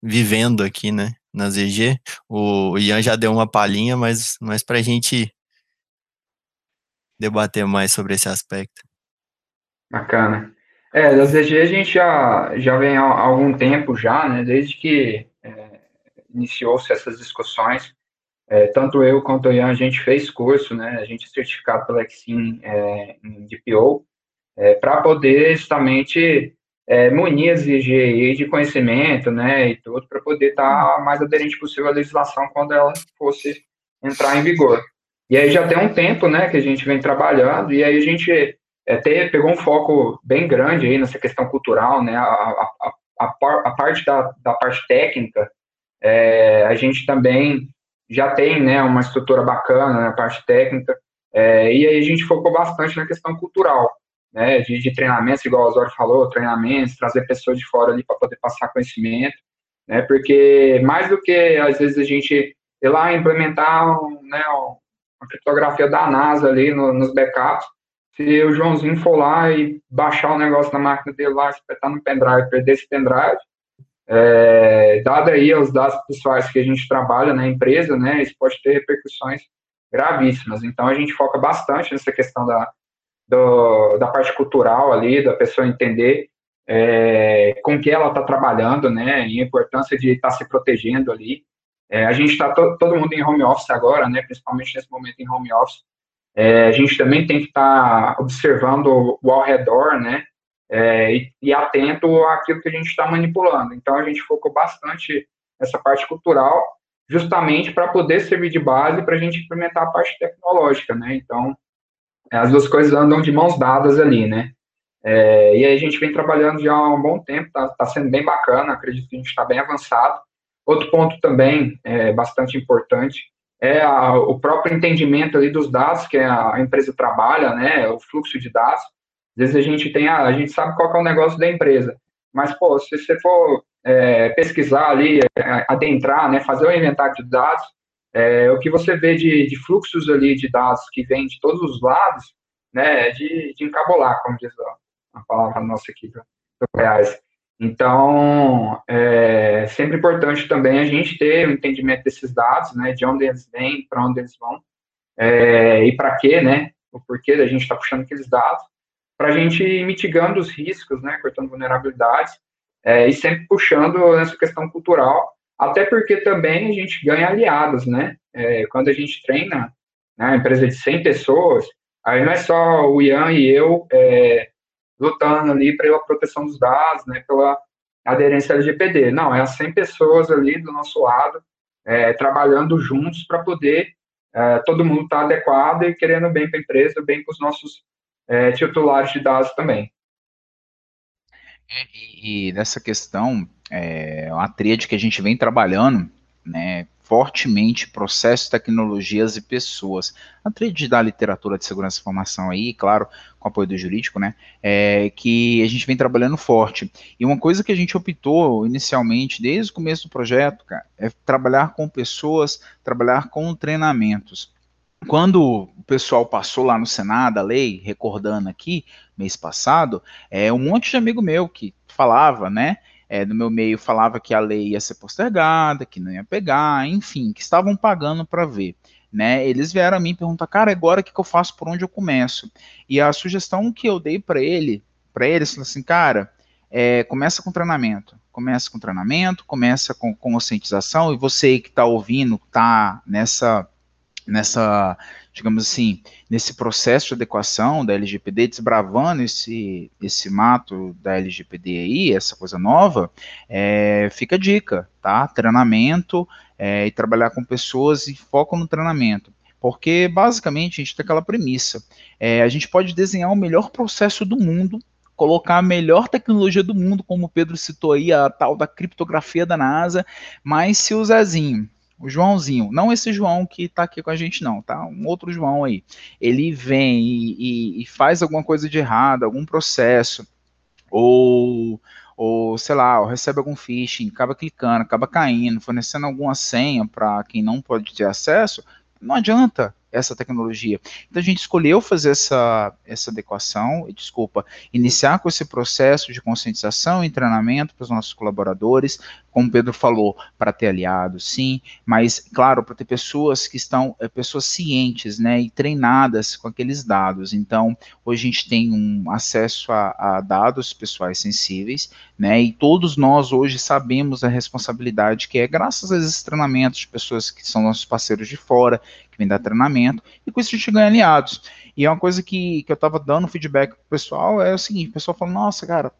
vivendo aqui, né, na ZG? O Ian já deu uma palhinha, mas, mas para a gente debater mais sobre esse aspecto. Bacana. É, da ZG a gente já, já vem há algum tempo já, né, desde que é, iniciou-se essas discussões, é, tanto eu quanto o Ian, a gente fez curso, né, a gente é certificado pela Exim é, em DPO, é, para poder justamente é, munir a ZG de conhecimento, né, e tudo, para poder estar tá mais aderente possível à legislação quando ela fosse entrar em vigor. E aí já tem um tempo, né, que a gente vem trabalhando, e aí a gente até pegou um foco bem grande aí nessa questão cultural, né? A, a, a, a parte da, da parte técnica, é, a gente também já tem, né, uma estrutura bacana na parte técnica, é, e aí a gente focou bastante na questão cultural, né, de, de treinamentos, igual o Osório falou, treinamentos, trazer pessoas de fora ali para poder passar conhecimento, né, porque mais do que, às vezes, a gente ir lá implementar, né, uma criptografia da NASA ali no, nos backups, se o Joãozinho for lá e baixar o negócio na máquina dele lá, espetar no pendrive, perder esse pendrive, é, dado aí os dados pessoais que a gente trabalha na empresa, né, isso pode ter repercussões gravíssimas. Então, a gente foca bastante nessa questão da, do, da parte cultural ali, da pessoa entender é, com que ela está trabalhando, né, e a importância de estar tá se protegendo ali. É, a gente está to, todo mundo em home office agora, né, principalmente nesse momento em home office, é, a gente também tem que estar tá observando o ao redor, né? É, e, e, atento àquilo que a gente está manipulando. Então, a gente focou bastante nessa parte cultural, justamente para poder servir de base para a gente implementar a parte tecnológica, né? Então, as duas coisas andam de mãos dadas ali, né? É, e aí a gente vem trabalhando já há um bom tempo, está tá sendo bem bacana, acredito que a gente está bem avançado. Outro ponto também é, bastante importante é a, o próprio entendimento ali dos dados que a empresa trabalha, né, o fluxo de dados. Às vezes a gente tem, a, a gente sabe qual é o negócio da empresa, mas, pô, se você for é, pesquisar ali, é, adentrar, né, fazer o inventário de dados, é, o que você vê de, de, fluxos ali de dados que vem de todos os lados, né, é de, de encabolar, como diz a, a palavra nossa aqui Goiás. Então, é sempre importante também a gente ter o um entendimento desses dados, né, de onde eles vêm, para onde eles vão, é, e para quê, né, o porquê da gente estar tá puxando aqueles dados, para a gente ir mitigando os riscos, né, cortando vulnerabilidades, é, e sempre puxando nessa questão cultural, até porque também a gente ganha aliados, né, é, quando a gente treina né, empresa de 100 pessoas, aí não é só o Ian e eu é, lutando ali pela proteção dos dados, né, pela aderência LGPD, não, é as 100 pessoas ali do nosso lado, é, trabalhando juntos para poder é, todo mundo estar tá adequado e querendo bem para a empresa, bem para os nossos é, titulares de dados também. É, e, e nessa questão, é uma tríade que a gente vem trabalhando, né, fortemente processos, tecnologias e pessoas. A tríade da literatura de segurança e informação aí, claro, com apoio do jurídico, né, é que a gente vem trabalhando forte. E uma coisa que a gente optou inicialmente, desde o começo do projeto, cara, é trabalhar com pessoas, trabalhar com treinamentos quando o pessoal passou lá no Senado a lei, recordando aqui, mês passado, é um monte de amigo meu que falava, né? É, no meu meio falava que a lei ia ser postergada, que não ia pegar, enfim, que estavam pagando para ver. Né, eles vieram a mim perguntar, cara, agora o que, que eu faço, por onde eu começo? E a sugestão que eu dei para ele, para eles, assim, cara, é, começa com treinamento, começa com treinamento, começa com, com conscientização, e você que está ouvindo, está nessa nessa, digamos assim, nesse processo de adequação da LGPD, desbravando esse, esse mato da LGPD aí, essa coisa nova, é, fica a dica, tá? Treinamento é, e trabalhar com pessoas e foco no treinamento. Porque, basicamente, a gente tem aquela premissa. É, a gente pode desenhar o melhor processo do mundo, colocar a melhor tecnologia do mundo, como o Pedro citou aí, a tal da criptografia da NASA, mas se o Zezinho o Joãozinho, não esse João que está aqui com a gente, não, tá? Um outro João aí. Ele vem e, e, e faz alguma coisa de errado, algum processo, ou, ou sei lá, ou recebe algum phishing, acaba clicando, acaba caindo, fornecendo alguma senha para quem não pode ter acesso, não adianta essa tecnologia. Então a gente escolheu fazer essa, essa adequação, desculpa, iniciar com esse processo de conscientização e treinamento para os nossos colaboradores, como o Pedro falou, para ter aliados, sim, mas, claro, para ter pessoas que estão, é, pessoas cientes, né, e treinadas com aqueles dados. Então, hoje a gente tem um acesso a, a dados pessoais sensíveis, né, e todos nós hoje sabemos a responsabilidade que é, graças a esses treinamentos de pessoas que são nossos parceiros de fora, vêm dar treinamento, e com isso a gente ganha aliados. E é uma coisa que, que eu estava dando feedback pro pessoal, é o seguinte, o pessoal fala, nossa, cara,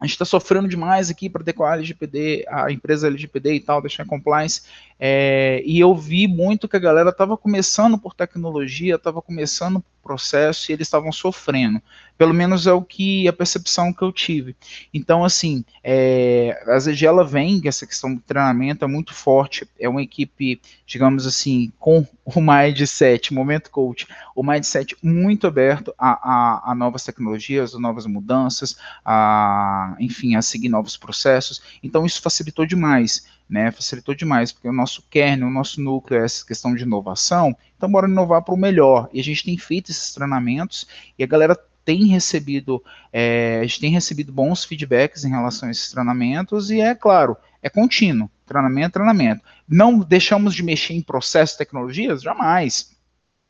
a gente está sofrendo demais aqui para adequar a LGPD, a empresa LGPD e tal, deixar compliance. É, e eu vi muito que a galera estava começando por tecnologia, estava começando processo e eles estavam sofrendo. Pelo menos é o que a percepção que eu tive. Então, assim, é, a ZG ela vem, essa questão do treinamento é muito forte. É uma equipe, digamos assim, com o mindset, momento coach, o mindset muito aberto a, a, a novas tecnologias, a novas mudanças, a, enfim, a seguir novos processos. Então, isso facilitou demais né, facilitou demais, porque o nosso kernel, o nosso núcleo é essa questão de inovação, então bora inovar para o melhor, e a gente tem feito esses treinamentos, e a galera tem recebido, é, a gente tem recebido bons feedbacks em relação a esses treinamentos, e é claro, é contínuo, treinamento, treinamento. Não deixamos de mexer em processos, tecnologias? Jamais,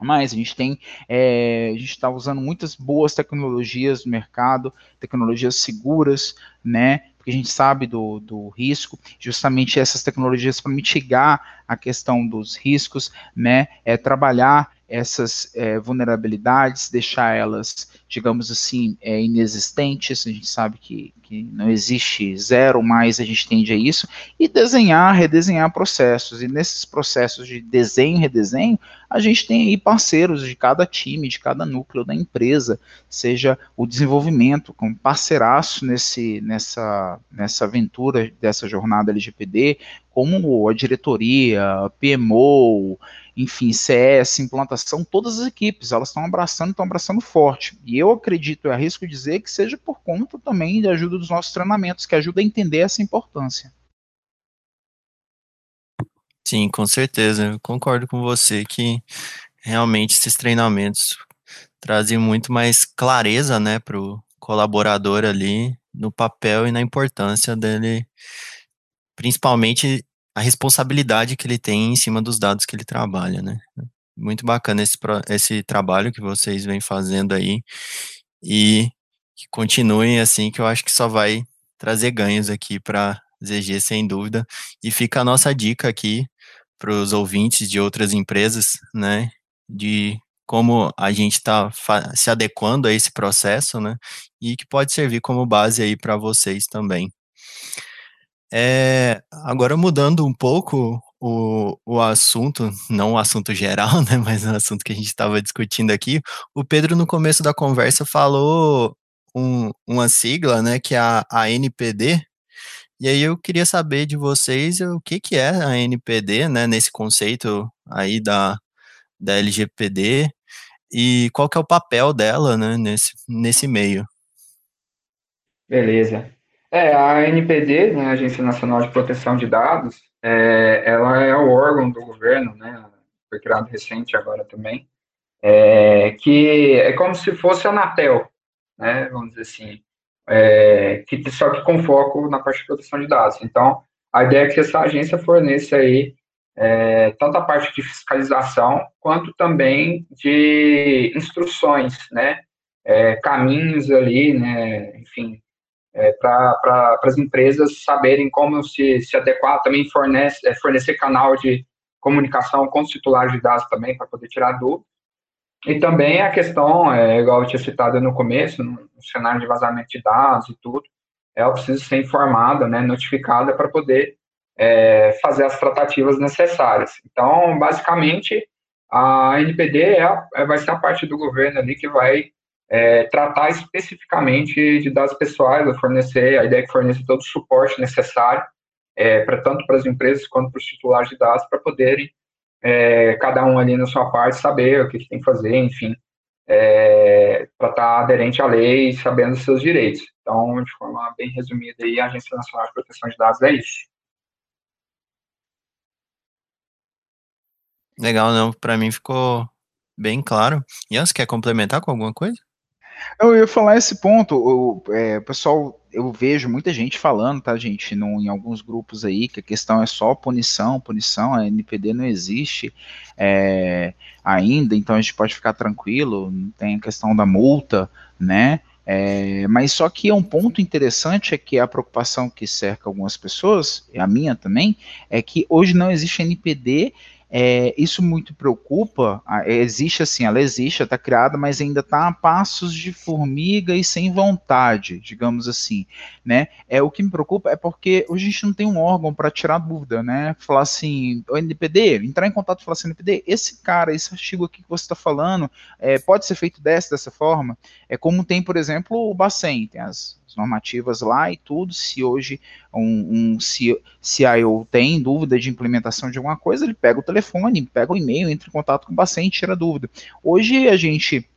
mas a gente tem, é, a gente está usando muitas boas tecnologias no mercado, tecnologias seguras, né? A gente sabe do, do risco, justamente essas tecnologias para mitigar a questão dos riscos, né? É trabalhar essas é, vulnerabilidades, deixar elas, digamos assim, é, inexistentes, a gente sabe que, que não existe zero, mas a gente tende a isso, e desenhar, redesenhar processos, e nesses processos de desenho e redesenho, a gente tem aí parceiros de cada time, de cada núcleo da empresa, seja o desenvolvimento, como parceiraço nesse, nessa, nessa aventura dessa jornada LGPD, como a diretoria, PMO, enfim, CS, implantação, todas as equipes, elas estão abraçando, estão abraçando forte. E eu acredito, eu arrisco dizer que seja por conta também da ajuda dos nossos treinamentos, que ajuda a entender essa importância. Sim, com certeza. Eu concordo com você que realmente esses treinamentos trazem muito mais clareza, né, para o colaborador ali no papel e na importância dele, principalmente a responsabilidade que ele tem em cima dos dados que ele trabalha, né? Muito bacana esse, esse trabalho que vocês vêm fazendo aí. E que continuem assim, que eu acho que só vai trazer ganhos aqui para ZG, sem dúvida. E fica a nossa dica aqui para os ouvintes de outras empresas, né, de como a gente está se adequando a esse processo, né, e que pode servir como base aí para vocês também. É, agora mudando um pouco o, o assunto, não o assunto geral, né, mas o assunto que a gente estava discutindo aqui, o Pedro no começo da conversa falou um, uma sigla, né, que é a, a NPD, e aí eu queria saber de vocês o que, que é a NPD, né, nesse conceito aí da, da LGPD, e qual que é o papel dela, né, nesse, nesse meio. Beleza. É, a NPD, né, Agência Nacional de Proteção de Dados, é, ela é o órgão do governo, né, foi criado recente agora também, é, que é como se fosse a Anatel, né, vamos dizer assim, é, que, só que com foco na parte de proteção de dados. Então, a ideia é que essa agência forneça aí é, tanto a parte de fiscalização, quanto também de instruções, né, é, caminhos ali, né, enfim, é, para as empresas saberem como se, se adequar, também fornece, é, fornecer canal de comunicação com os titulares de dados também, para poder tirar dúvidas. E também a questão, é, igual eu tinha citado no começo, no, cenário de vazamento de dados e tudo, ela precisa ser informada, né, notificada para poder é, fazer as tratativas necessárias. Então, basicamente, a NPD é, é, vai ser a parte do governo ali que vai é, tratar especificamente de dados pessoais, fornecer, a ideia é que forneça todo o suporte necessário, é, para tanto para as empresas quanto para os titulares de dados, para poderem, é, cada um ali na sua parte, saber o que, que tem que fazer, enfim, é, para estar tá aderente à lei e sabendo dos seus direitos. Então, de forma bem resumida, aí, a Agência Nacional de Proteção de Dados é isso. Legal, não, para mim ficou bem claro. Jans, quer complementar com alguma coisa? Eu ia falar esse ponto, é, pessoal, eu vejo muita gente falando, tá, gente, no, em alguns grupos aí, que a questão é só punição, punição, a NPD não existe é, ainda, então a gente pode ficar tranquilo, tem a questão da multa, né, é, mas só que é um ponto interessante é que a preocupação que cerca algumas pessoas, e a minha também, é que hoje não existe NPD é, isso muito preocupa. Existe assim, ela existe, está criada, mas ainda está a passos de formiga e sem vontade, digamos assim, né? É o que me preocupa é porque a gente não tem um órgão para tirar dúvida, né? Falar assim, o NPD, entrar em contato e falar assim, NPD, esse cara, esse artigo aqui que você está falando, é, pode ser feito dessa dessa forma. É como tem, por exemplo, o Bacen, tem as normativas lá e tudo. Se hoje um, um CIO tem dúvida de implementação de alguma coisa, ele pega o telefone, pega o e-mail, entra em contato com o paciente, tira dúvida. Hoje a gente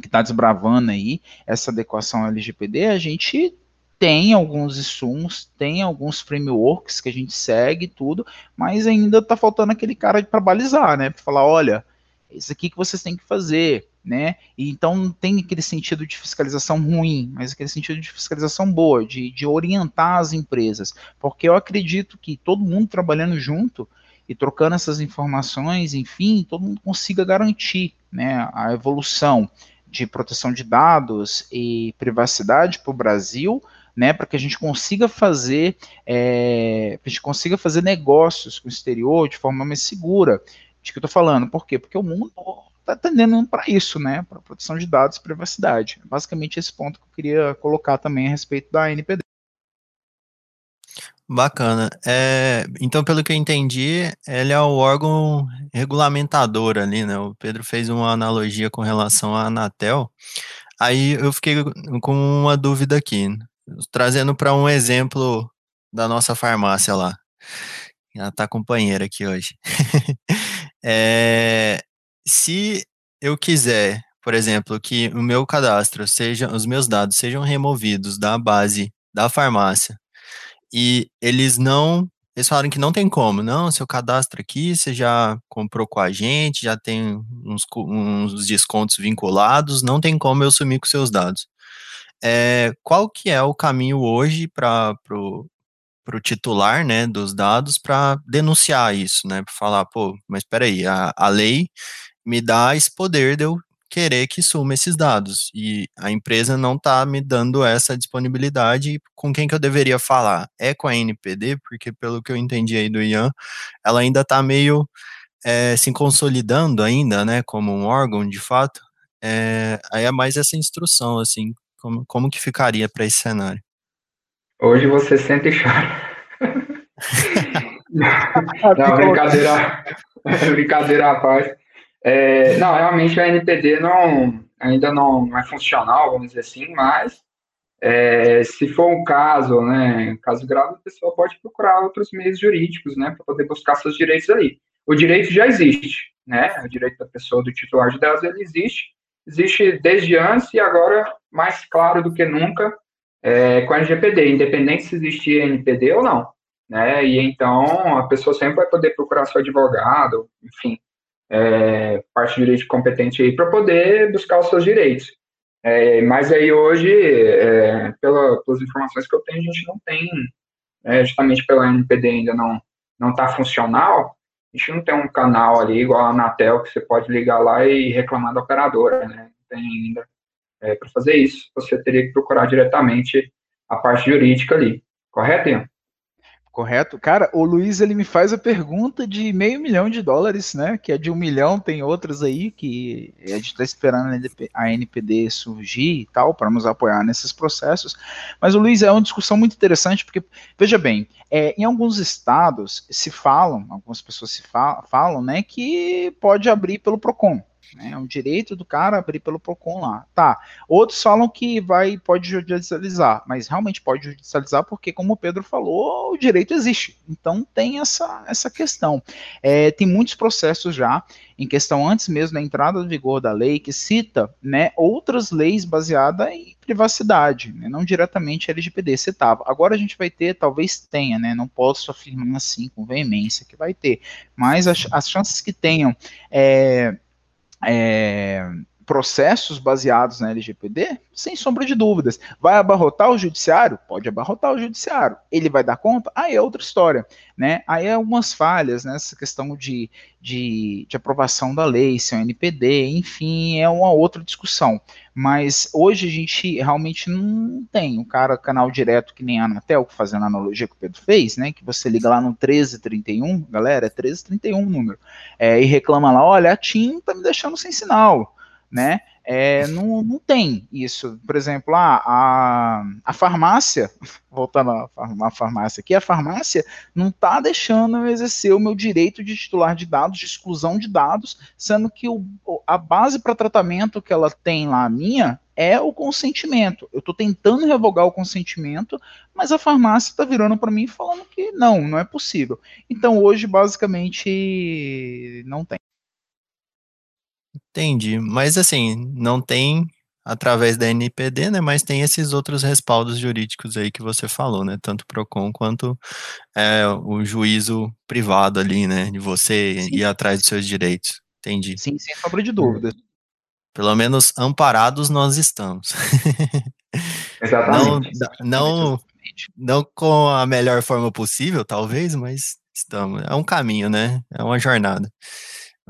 que está desbravando aí essa adequação LGPD, a gente tem alguns insumos, tem alguns frameworks que a gente segue tudo, mas ainda está faltando aquele cara para balizar, né? Para falar, olha, isso aqui que vocês têm que fazer, né? E então não tem aquele sentido de fiscalização ruim, mas aquele sentido de fiscalização boa, de, de orientar as empresas, porque eu acredito que todo mundo trabalhando junto e trocando essas informações, enfim, todo mundo consiga garantir, né, a evolução de proteção de dados e privacidade para o Brasil, né, para que a gente consiga fazer, é, a gente consiga fazer negócios com o exterior de forma mais segura. De que eu estou falando? Por quê? Porque o mundo está tendendo para isso, né? Para proteção de dados e privacidade. Basicamente esse ponto que eu queria colocar também a respeito da NPD. Bacana. É, então, pelo que eu entendi, ele é o órgão regulamentador ali, né? O Pedro fez uma analogia com relação à Anatel. Aí eu fiquei com uma dúvida aqui, trazendo para um exemplo da nossa farmácia lá. Ela está companheira aqui hoje. é, se eu quiser, por exemplo, que o meu cadastro seja, os meus dados sejam removidos da base da farmácia e eles não, eles falaram que não tem como, não, seu cadastro aqui, você já comprou com a gente, já tem uns, uns descontos vinculados, não tem como eu sumir com seus dados. É, qual que é o caminho hoje para para o titular, né, dos dados para denunciar isso, né, para falar, pô, mas espera aí, a, a lei me dá esse poder de eu querer que suma esses dados. E a empresa não está me dando essa disponibilidade. Com quem que eu deveria falar? É com a NPD, porque pelo que eu entendi aí do Ian, ela ainda está meio é, se consolidando ainda, né, como um órgão de fato. É, aí é mais essa instrução, assim, como, como que ficaria para esse cenário? Hoje você sente e chora. não, brincadeira, brincadeira à parte. É, não, realmente a NPD não, ainda não, é funcional, vamos dizer assim, mas é, se for um caso, né, caso grave, a pessoa pode procurar outros meios jurídicos, né, para poder buscar seus direitos ali. O direito já existe, né, o direito da pessoa, do titular de dados, ele existe, existe desde antes e agora mais claro do que nunca é, com a LGPD, independente se existir NPD ou não, né, e então a pessoa sempre vai poder procurar seu advogado, enfim, é, parte direito competente aí para poder buscar os seus direitos. É, mas aí hoje, é, pela, pelas informações que eu tenho, a gente não tem, é, justamente pela NPD ainda não não está funcional, a gente não tem um canal ali igual a Anatel que você pode ligar lá e reclamar da operadora, né? Não tem ainda é, para fazer isso. Você teria que procurar diretamente a parte jurídica ali, correto, Ian? Correto? Cara, o Luiz ele me faz a pergunta de meio milhão de dólares, né? Que é de um milhão, tem outras aí que a gente está esperando a NPD surgir e tal, para nos apoiar nesses processos. Mas o Luiz é uma discussão muito interessante, porque, veja bem, é, em alguns estados se falam, algumas pessoas se falam, falam, né, que pode abrir pelo PROCON. Né? É um direito do cara abrir pelo PROCON lá. Tá. Outros falam que vai, pode judicializar, mas realmente pode judicializar porque, como o Pedro falou, o direito existe. Então tem essa, essa questão. É, tem muitos processos já em questão antes mesmo da entrada do vigor da lei que cita né, outras leis baseadas em privacidade, né, não diretamente LGPD, citava. Agora a gente vai ter, talvez tenha, né, não posso afirmar assim com veemência que vai ter, mas as, as chances que tenham é, é, processos baseados na LGPD? Sem sombra de dúvidas. Vai abarrotar o judiciário? Pode abarrotar o judiciário. Ele vai dar conta? Aí é outra história. Né? Aí é algumas falhas nessa questão de, de, de, aprovação da lei, se é um NPD, enfim, é uma outra discussão. Mas hoje a gente realmente não tem um cara, canal direto que nem a Anatel, fazendo a analogia que o Pedro fez, né? Que você liga lá no 1331, galera, é 1331 o número, é, e reclama lá, olha, a TIM tá me deixando sem sinal né? É, não, não tem isso. Por exemplo, ah, a, a farmácia, voltando à farmácia aqui, a farmácia não está deixando eu exercer o meu direito de titular de dados, de exclusão de dados, sendo que o, a base para tratamento que ela tem lá, minha, é o consentimento. Eu estou tentando revogar o consentimento, mas a farmácia está virando para mim falando que não, não é possível. Então hoje, basicamente, não tem. Entendi. Mas assim, não tem através da NPD, né? Mas tem esses outros respaldos jurídicos aí que você falou, né? Tanto PROCON quanto é, o juízo privado ali, né? De você Sim. ir atrás dos seus direitos. Entendi. Sim, sem sombra de dúvida. Pelo menos amparados nós estamos. Exatamente. Não, não, não com a melhor forma possível, talvez, mas estamos. É um caminho, né? É uma jornada.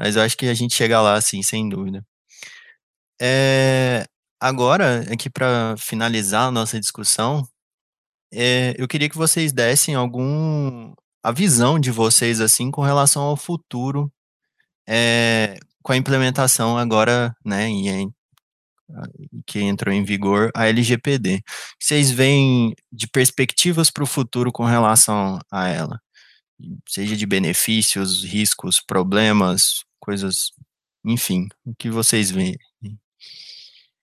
Mas eu acho que a gente chega lá, assim, sem dúvida. É, agora, aqui para finalizar a nossa discussão, é, eu queria que vocês dessem algum a visão de vocês assim com relação ao futuro é, com a implementação agora, né, em, que entrou em vigor a LGPD. Vocês veem de perspectivas para o futuro com relação a ela? seja de benefícios, riscos, problemas, coisas, enfim, o que vocês veem?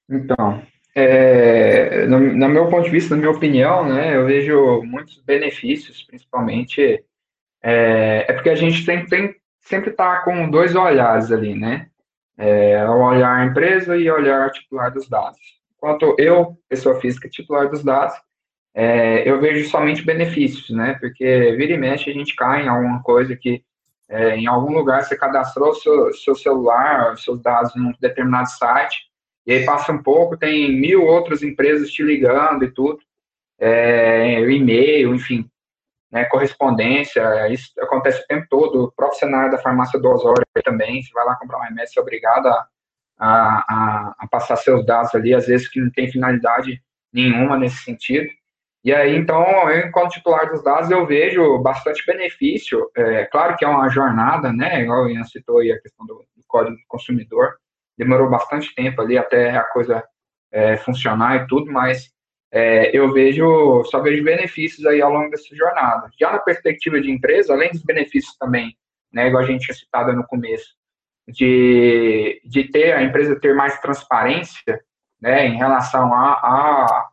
Então, é, no, no, meu ponto de vista, na minha opinião, né, eu vejo muitos benefícios, principalmente, é, é porque a gente tem, tem sempre está com dois olhares ali, né, é, olhar empresa e olhar titular dos dados. Enquanto eu, pessoa física titular dos dados, é, eu vejo somente benefícios, né? Porque vira e mexe a gente cai em alguma coisa que é, em algum lugar você cadastrou seu, seu celular, seus dados em um determinado site, e aí passa um pouco, tem mil outras empresas te ligando e tudo, é, e-mail, enfim, né, correspondência, isso acontece o tempo todo, o próprio cenário da farmácia do Osório também, você vai lá comprar um remédio, você é obrigado a, a, a, a, passar seus dados ali, às vezes que não tem finalidade nenhuma nesse sentido. E aí, então, eu, enquanto titular dos dados, eu vejo bastante benefício. É, claro que é uma jornada, né? Igual o Ian citou aí a questão do, do código do consumidor. Demorou bastante tempo ali até a coisa é, funcionar e tudo, mas é, eu vejo, só vejo benefícios aí ao longo dessa jornada. Já na perspectiva de empresa, além dos benefícios também, né, igual a gente tinha citado no começo, de, de ter a empresa ter mais transparência, né, em relação a, a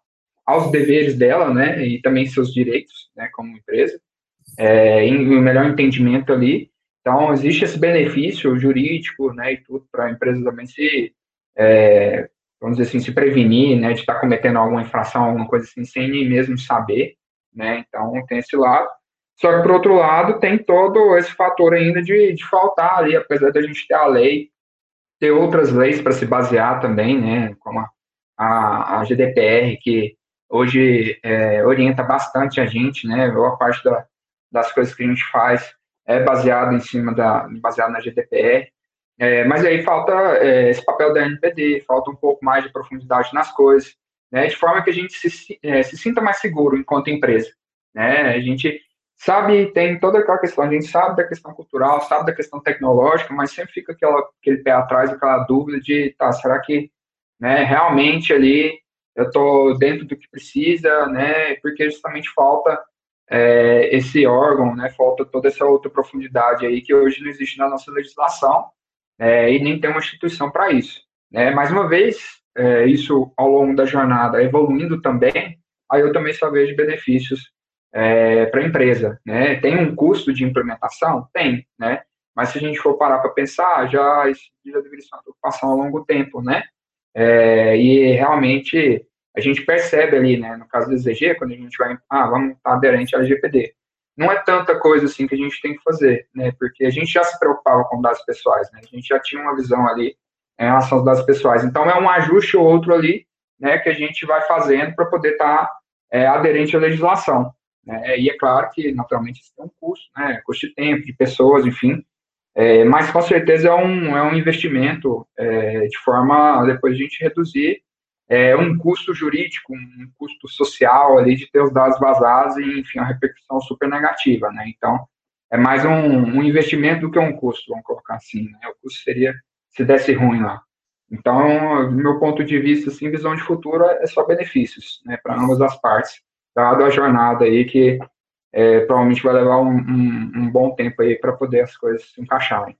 aos deveres dela, né, e também seus direitos, né, como empresa, é, em um melhor entendimento ali. Então, existe esse benefício jurídico, né, e tudo para a empresa também se é, vamos dizer assim, se prevenir, né, de estar tá cometendo alguma infração, alguma coisa assim, sem nem mesmo saber, né, então tem esse lado. Só que, por outro lado, tem todo esse fator ainda de, de faltar ali, apesar da gente ter a lei, ter outras leis para se basear também, né, como a, a, a GDPR, que hoje é, orienta bastante a gente, né, boa parte da, das coisas que a gente faz é baseado em cima da, baseado na GDPR, é, mas aí falta é, esse papel da NPD, falta um pouco mais de profundidade nas coisas, né, de forma que a gente se, é, se sinta mais seguro enquanto empresa. Né? A gente sabe, tem toda aquela questão, a gente sabe da questão cultural, sabe da questão tecnológica, mas sempre fica aquela, aquele pé atrás, aquela dúvida de, tá, será que né, realmente ali eu estou dentro do que precisa, né, porque justamente falta é, esse órgão, né, falta toda essa outra profundidade aí que hoje não existe na nossa legislação, é, e nem tem uma instituição para isso. Né? Mais uma vez, é, isso ao longo da jornada evoluindo também, aí eu também só vejo benefícios é, para a empresa. Né? Tem um custo de implementação? Tem, né? mas se a gente for parar para pensar, já, já deveria ser uma preocupação ao longo tempo, né? É, e realmente a gente percebe ali, né, no caso do ZG, quando a gente vai, ah, vamos estar aderente ao LGPD não é tanta coisa assim que a gente tem que fazer, né? Porque a gente já se preocupava com dados pessoais, né? A gente já tinha uma visão ali em relação aos dados pessoais. Então é um ajuste ou outro ali, né? Que a gente vai fazendo para poder estar tá, é, aderente à legislação. Né? E é claro que naturalmente isso tem um custo, né? Custo de tempo, de pessoas, enfim. É, mas com certeza é um, é um investimento é, de forma depois a gente reduzir é, um custo jurídico, um custo social ali de ter os dados vazados e, enfim, uma repercussão super negativa, né? Então, é mais um, um investimento do que um custo, vamos colocar assim, né? O custo seria se desse ruim lá. Então, do meu ponto de vista, assim, visão de futuro é só benefícios, né, para ambas as partes, dado a jornada aí que é, provavelmente vai levar um, um, um bom tempo aí para poder as coisas se encaixarem.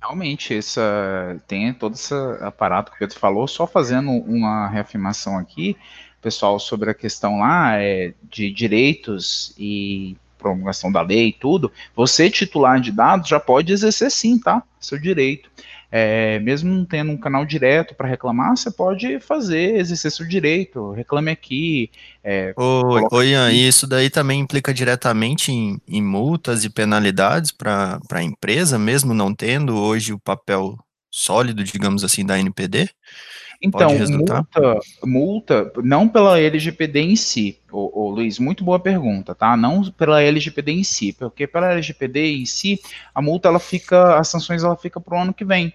Realmente, essa, tem todo esse aparato que o Pedro falou, só fazendo uma reafirmação aqui, pessoal, sobre a questão lá é, de direitos e promulgação da lei e tudo, você titular de dados já pode exercer sim, tá? Seu direito. É, mesmo não tendo um canal direto para reclamar, você pode fazer, exercer seu direito, reclame aqui. É, Ô, Ian, e isso daí também implica diretamente em, em multas e penalidades para a empresa, mesmo não tendo hoje o papel sólido, digamos assim, da NPD? Então, multa, multa, não pela LGPD em si, ô, ô, Luiz, muito boa pergunta, tá? Não pela LGPD em si, porque pela LGPD em si, a multa, ela fica, as sanções, ela fica para o ano que vem,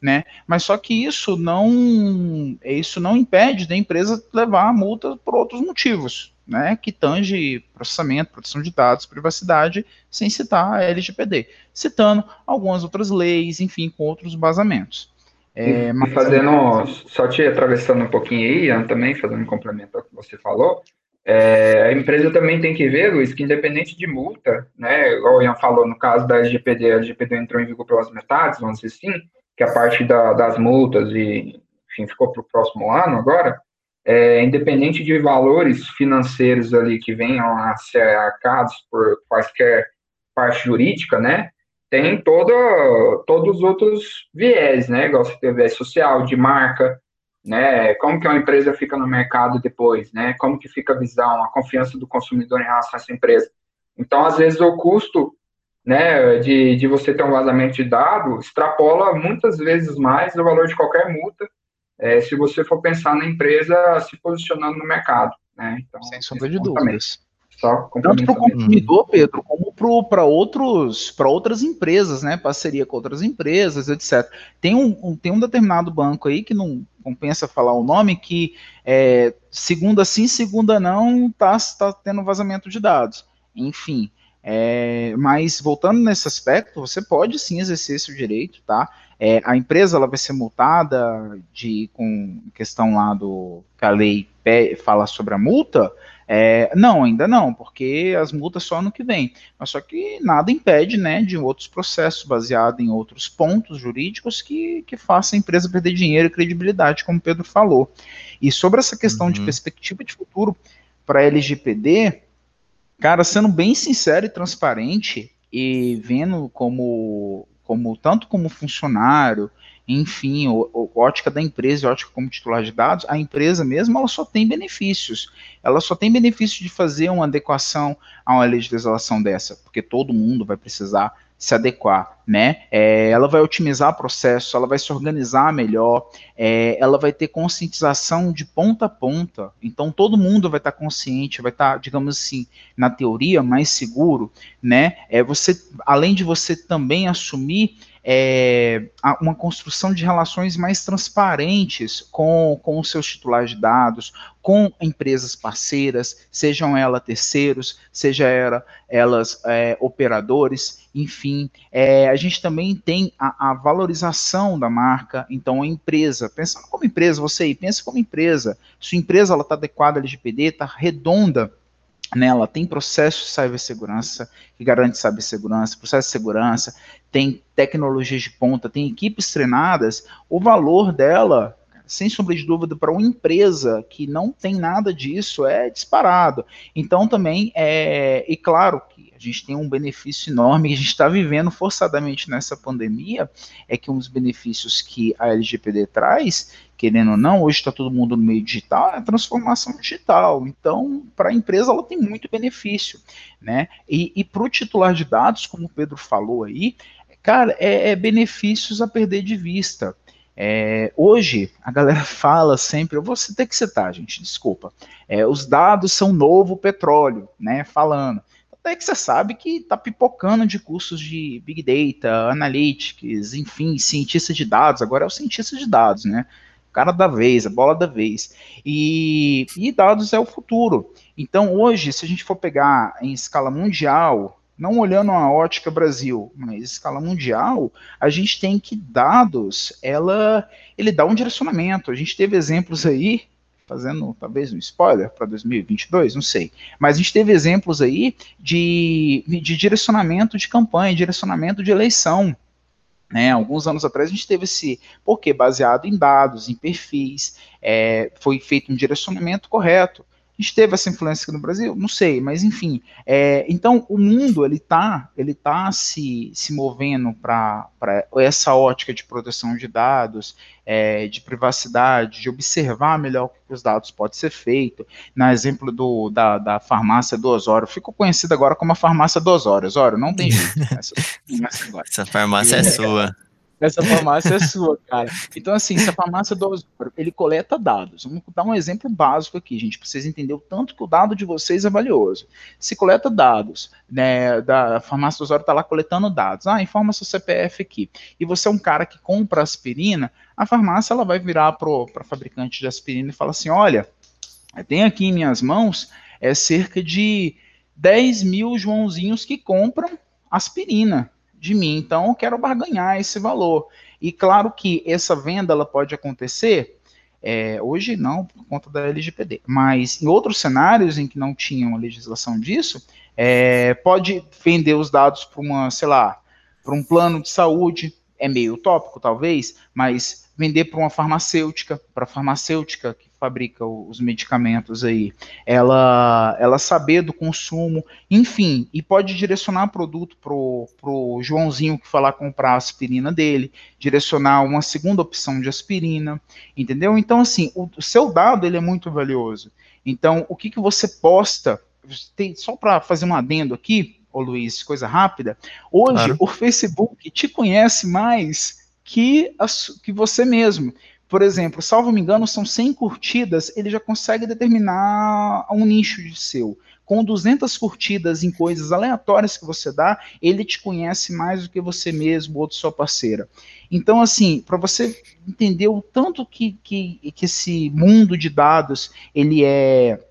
né? Mas só que isso não, isso não impede da empresa levar a multa por outros motivos, né? Que tange processamento, proteção de dados, privacidade, sem citar a LGPD, citando algumas outras leis, enfim, com outros basamentos. É, mas... fazendo, só te atravessando um pouquinho aí, Ian, também, fazendo um complemento ao que você falou, é, a empresa também tem que ver, Luiz, que independente de multa, né, igual o Ian falou, no caso da LGPD, a LGPD entrou em vigor pelas metades, vamos dizer assim, que a parte da, das multas e, enfim, ficou para o próximo ano agora, é, independente de valores financeiros ali que venham a ser arcados por quaisquer parte jurídica, né, tem todo, todos os outros viés, né? Igual você tem viés social, de marca, né? Como que uma empresa fica no mercado depois, né? Como que fica a visão, a confiança do consumidor em relação a essa empresa. Então, às vezes, o custo né, de, de você ter um vazamento de dado extrapola muitas vezes mais o valor de qualquer multa, é, se você for pensar na empresa se posicionando no mercado. Né? Então, Sem sombra de dúvidas. Só Tanto para o consumidor, Pedro, como para outros para outras empresas, né? Parceria com outras empresas, etc. Tem um, um, tem um determinado banco aí que não compensa falar o nome que é, segunda sim, segunda não, tá, tá tendo vazamento de dados. Enfim, é, mas voltando nesse aspecto, você pode sim exercer seu direito, tá? É, a empresa ela vai ser multada de com questão lá do que a lei fala sobre a multa. É, não, ainda não, porque as multas só no que vem. Mas só que nada impede, né, de outros processos baseados em outros pontos jurídicos que, que façam a empresa perder dinheiro e credibilidade, como o Pedro falou. E sobre essa questão uhum. de perspectiva de futuro para a LGPD, Cara, sendo bem sincero e transparente e vendo como, como tanto como funcionário, enfim, o, o, ótica da empresa ótica como titular de dados, a empresa mesmo ela só tem benefícios. Ela só tem benefício de fazer uma adequação a uma legislação dessa, porque todo mundo vai precisar se adequar, né? É, ela vai otimizar processo, ela vai se organizar melhor, é, ela vai ter conscientização de ponta a ponta. Então todo mundo vai estar consciente, vai estar, digamos assim, na teoria mais seguro, né? É você, além de você também assumir é, uma construção de relações mais transparentes com, com os seus titulares de dados, com empresas parceiras, sejam elas terceiros, seja ela, elas é, operadores, enfim. É, a gente também tem a, a, valorização da marca, então a empresa, pensando como empresa, você aí, pensa como empresa, sua empresa está adequada à LGPD, está redonda, nela tem processo de cibersegurança que garante cibersegurança, processo de segurança, tem tecnologias de ponta, tem equipes treinadas, o valor dela, sem sombra de dúvida, para uma empresa que não tem nada disso é disparado. Então também é, e claro que a gente tem um benefício enorme que a gente está vivendo forçadamente nessa pandemia, é que um dos benefícios que a LGPD traz querendo ou não, hoje está todo mundo no meio digital, é a transformação digital. Então, para a empresa, ela tem muito benefício, né? E, e para o titular de dados, como o Pedro falou aí, cara, é, é benefícios a perder de vista. É, hoje, a galera fala sempre, eu vou ter que citar, gente, desculpa. É, os dados são novo petróleo, né? Falando. Até que você sabe que está pipocando de cursos de Big Data, Analytics, enfim, cientista de dados, agora é o cientista de dados, né? cara da vez, a bola da vez. E, e dados é o futuro. Então, hoje, se a gente for pegar em escala mundial, não olhando a ótica Brasil, mas escala mundial, a gente tem que dados, ela, ele dá um direcionamento. A gente teve exemplos aí, fazendo talvez um spoiler para 2022, não sei, mas a gente teve exemplos aí de, de direcionamento de campanha, direcionamento de eleição. Né, alguns anos atrás a gente teve esse, porque baseado em dados, em perfis, é, foi feito um direcionamento correto. Teve essa influência aqui no Brasil? Não sei, mas enfim. É, então, o mundo ele está ele tá se, se movendo para essa ótica de proteção de dados, é, de privacidade, de observar melhor o que os dados podem ser feito. No exemplo do, da, da farmácia do Osório, ficou conhecida agora como a farmácia do Osório. Osório, não tem jeito. Essa, essa farmácia é sua. Essa farmácia é sua, cara. Então, assim, essa farmácia do Osório, ele coleta dados. Vamos dar um exemplo básico aqui, gente, para vocês entenderem o tanto que o dado de vocês é valioso. Se coleta dados, né, da farmácia do Osório está lá coletando dados. Ah, informa seu CPF aqui. E você é um cara que compra aspirina, a farmácia ela vai virar para fabricante de aspirina e fala assim: olha, tem aqui em minhas mãos é cerca de 10 mil Joãozinhos que compram aspirina de mim. Então, eu quero barganhar esse valor. E claro que essa venda ela pode acontecer, é, hoje não, por conta da LGPD, mas em outros cenários em que não tinham legislação disso, é, pode vender os dados para uma, sei lá, para um plano de saúde, é meio utópico talvez, mas vender para uma farmacêutica, para a farmacêutica que fabrica os medicamentos aí, ela, ela saber do consumo, enfim, e pode direcionar produto pro, pro Joãozinho que falar comprar a aspirina dele, direcionar uma segunda opção de aspirina, entendeu? Então, assim, o, o seu dado ele é muito valioso. Então, o que, que você posta, tem, só para fazer um adendo aqui, ô Luiz, coisa rápida, hoje claro. o Facebook te conhece mais que, a, que você mesmo por exemplo, salvo me engano, são 100 curtidas, ele já consegue determinar um nicho de seu. com 200 curtidas em coisas aleatórias que você dá, ele te conhece mais do que você mesmo ou sua parceira. Então, assim, para você entender o tanto que, que, que esse mundo de dados ele é,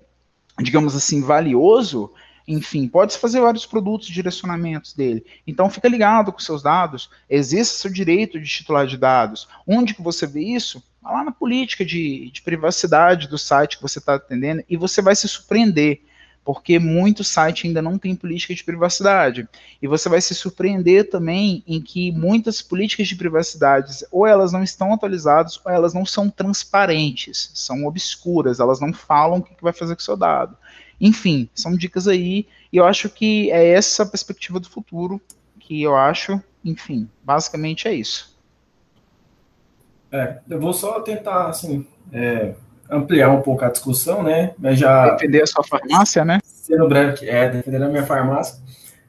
digamos assim, valioso, enfim, pode-se fazer vários produtos direcionamentos dele. Então fica ligado com seus dados, exerça seu direito de titular de dados. Onde que você vê isso? Lá na política de, de privacidade do site que você está atendendo e você vai se surpreender, porque muito site ainda não tem política de privacidade. E você vai se surpreender também em que muitas políticas de privacidade ou elas não estão atualizadas ou elas não são transparentes, são obscuras, elas não falam o que, que vai fazer com o seu dado. Enfim, são dicas aí, e eu acho que é essa perspectiva do futuro que eu acho, enfim, basicamente é isso. É, eu vou só tentar, assim, é, ampliar um pouco a discussão, né? Mas já. Defender a sua farmácia, né? Sendo branco, é, defender a minha farmácia.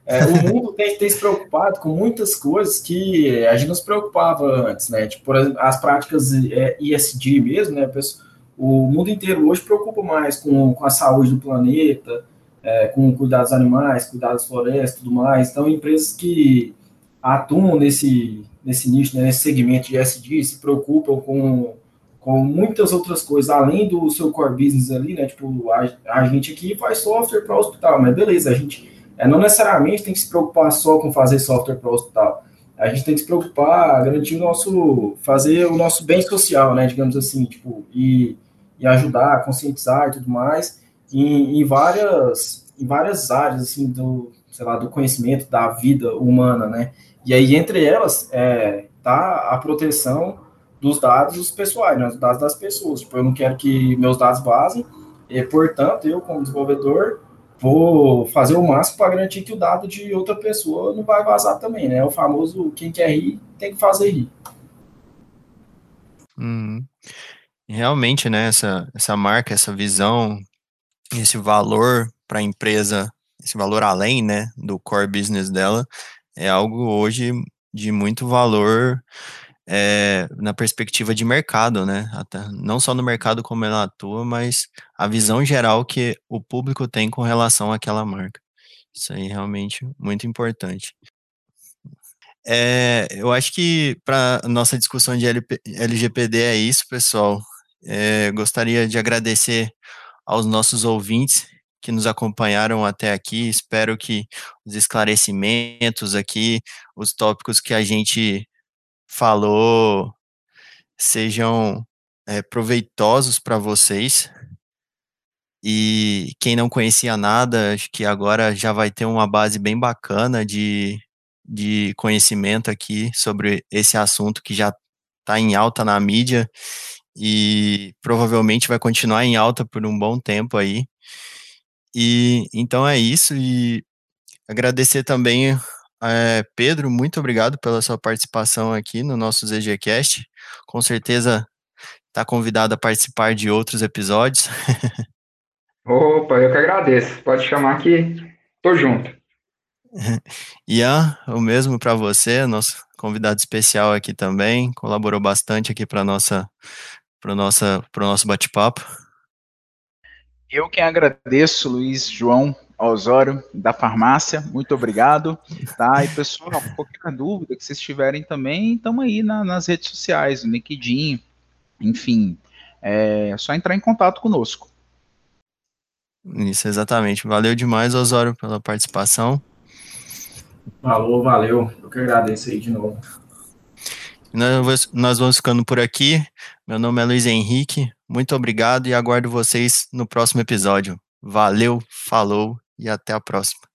É, o mundo tem, tem se preocupado com muitas coisas que a gente não se preocupava antes, né? Tipo, por exemplo, as práticas ESG mesmo, né? O mundo inteiro hoje preocupa mais com, com a saúde do planeta, é, com cuidados animais, cuidados das florestas tudo mais. Então, empresas que atuam nesse, nesse nicho, né, nesse segmento de SD, se preocupam com, com muitas outras coisas, além do seu core business ali, né? Tipo, a, a gente aqui faz software para o hospital, mas beleza, a gente é, não necessariamente tem que se preocupar só com fazer software para o hospital. A gente tem que se preocupar, garantir o nosso, fazer o nosso bem social, né? Digamos assim, tipo, e e ajudar, conscientizar e tudo mais, em, em, várias, em várias áreas, assim, do, sei lá, do conhecimento da vida humana, né? E aí, entre elas, é, tá a proteção dos dados pessoais, né, dos dados das pessoas. Tipo, eu não quero que meus dados vazem, e, portanto, eu, como desenvolvedor, vou fazer o máximo para garantir que o dado de outra pessoa não vai vazar também, né? O famoso quem quer rir tem que fazer rir. Uhum. Realmente, né, essa, essa marca, essa visão, esse valor para a empresa, esse valor além, né, do core business dela, é algo hoje de muito valor é, na perspectiva de mercado, né, Até, não só no mercado como ela atua, mas a visão geral que o público tem com relação àquela marca. Isso aí é realmente muito importante. É, eu acho que para nossa discussão de LP, LGPD é isso, pessoal. É, gostaria de agradecer aos nossos ouvintes que nos acompanharam até aqui. Espero que os esclarecimentos aqui, os tópicos que a gente falou, sejam é, proveitosos para vocês. E quem não conhecia nada, acho que agora já vai ter uma base bem bacana de, de conhecimento aqui sobre esse assunto que já está em alta na mídia e provavelmente vai continuar em alta por um bom tempo aí. E então é isso e agradecer também é, Pedro, muito obrigado pela sua participação aqui no nosso ZGCast. Com certeza está convidado a participar de outros episódios. Opa, eu que agradeço. Pode chamar que tô junto. Ian, o mesmo para você, nosso convidado especial aqui também, colaborou bastante aqui para nossa para o nosso bate-papo. Eu que agradeço, Luiz João Osório, da farmácia, muito obrigado. Tá? E pessoal, qualquer dúvida que vocês tiverem também, estamos aí na, nas redes sociais, no LinkedIn, enfim, é só entrar em contato conosco. Isso, exatamente. Valeu demais, Osório, pela participação. Falou, valeu. Eu que agradeço aí de novo. Nós, nós vamos ficando por aqui. Meu nome é Luiz Henrique. Muito obrigado e aguardo vocês no próximo episódio. Valeu, falou e até a próxima.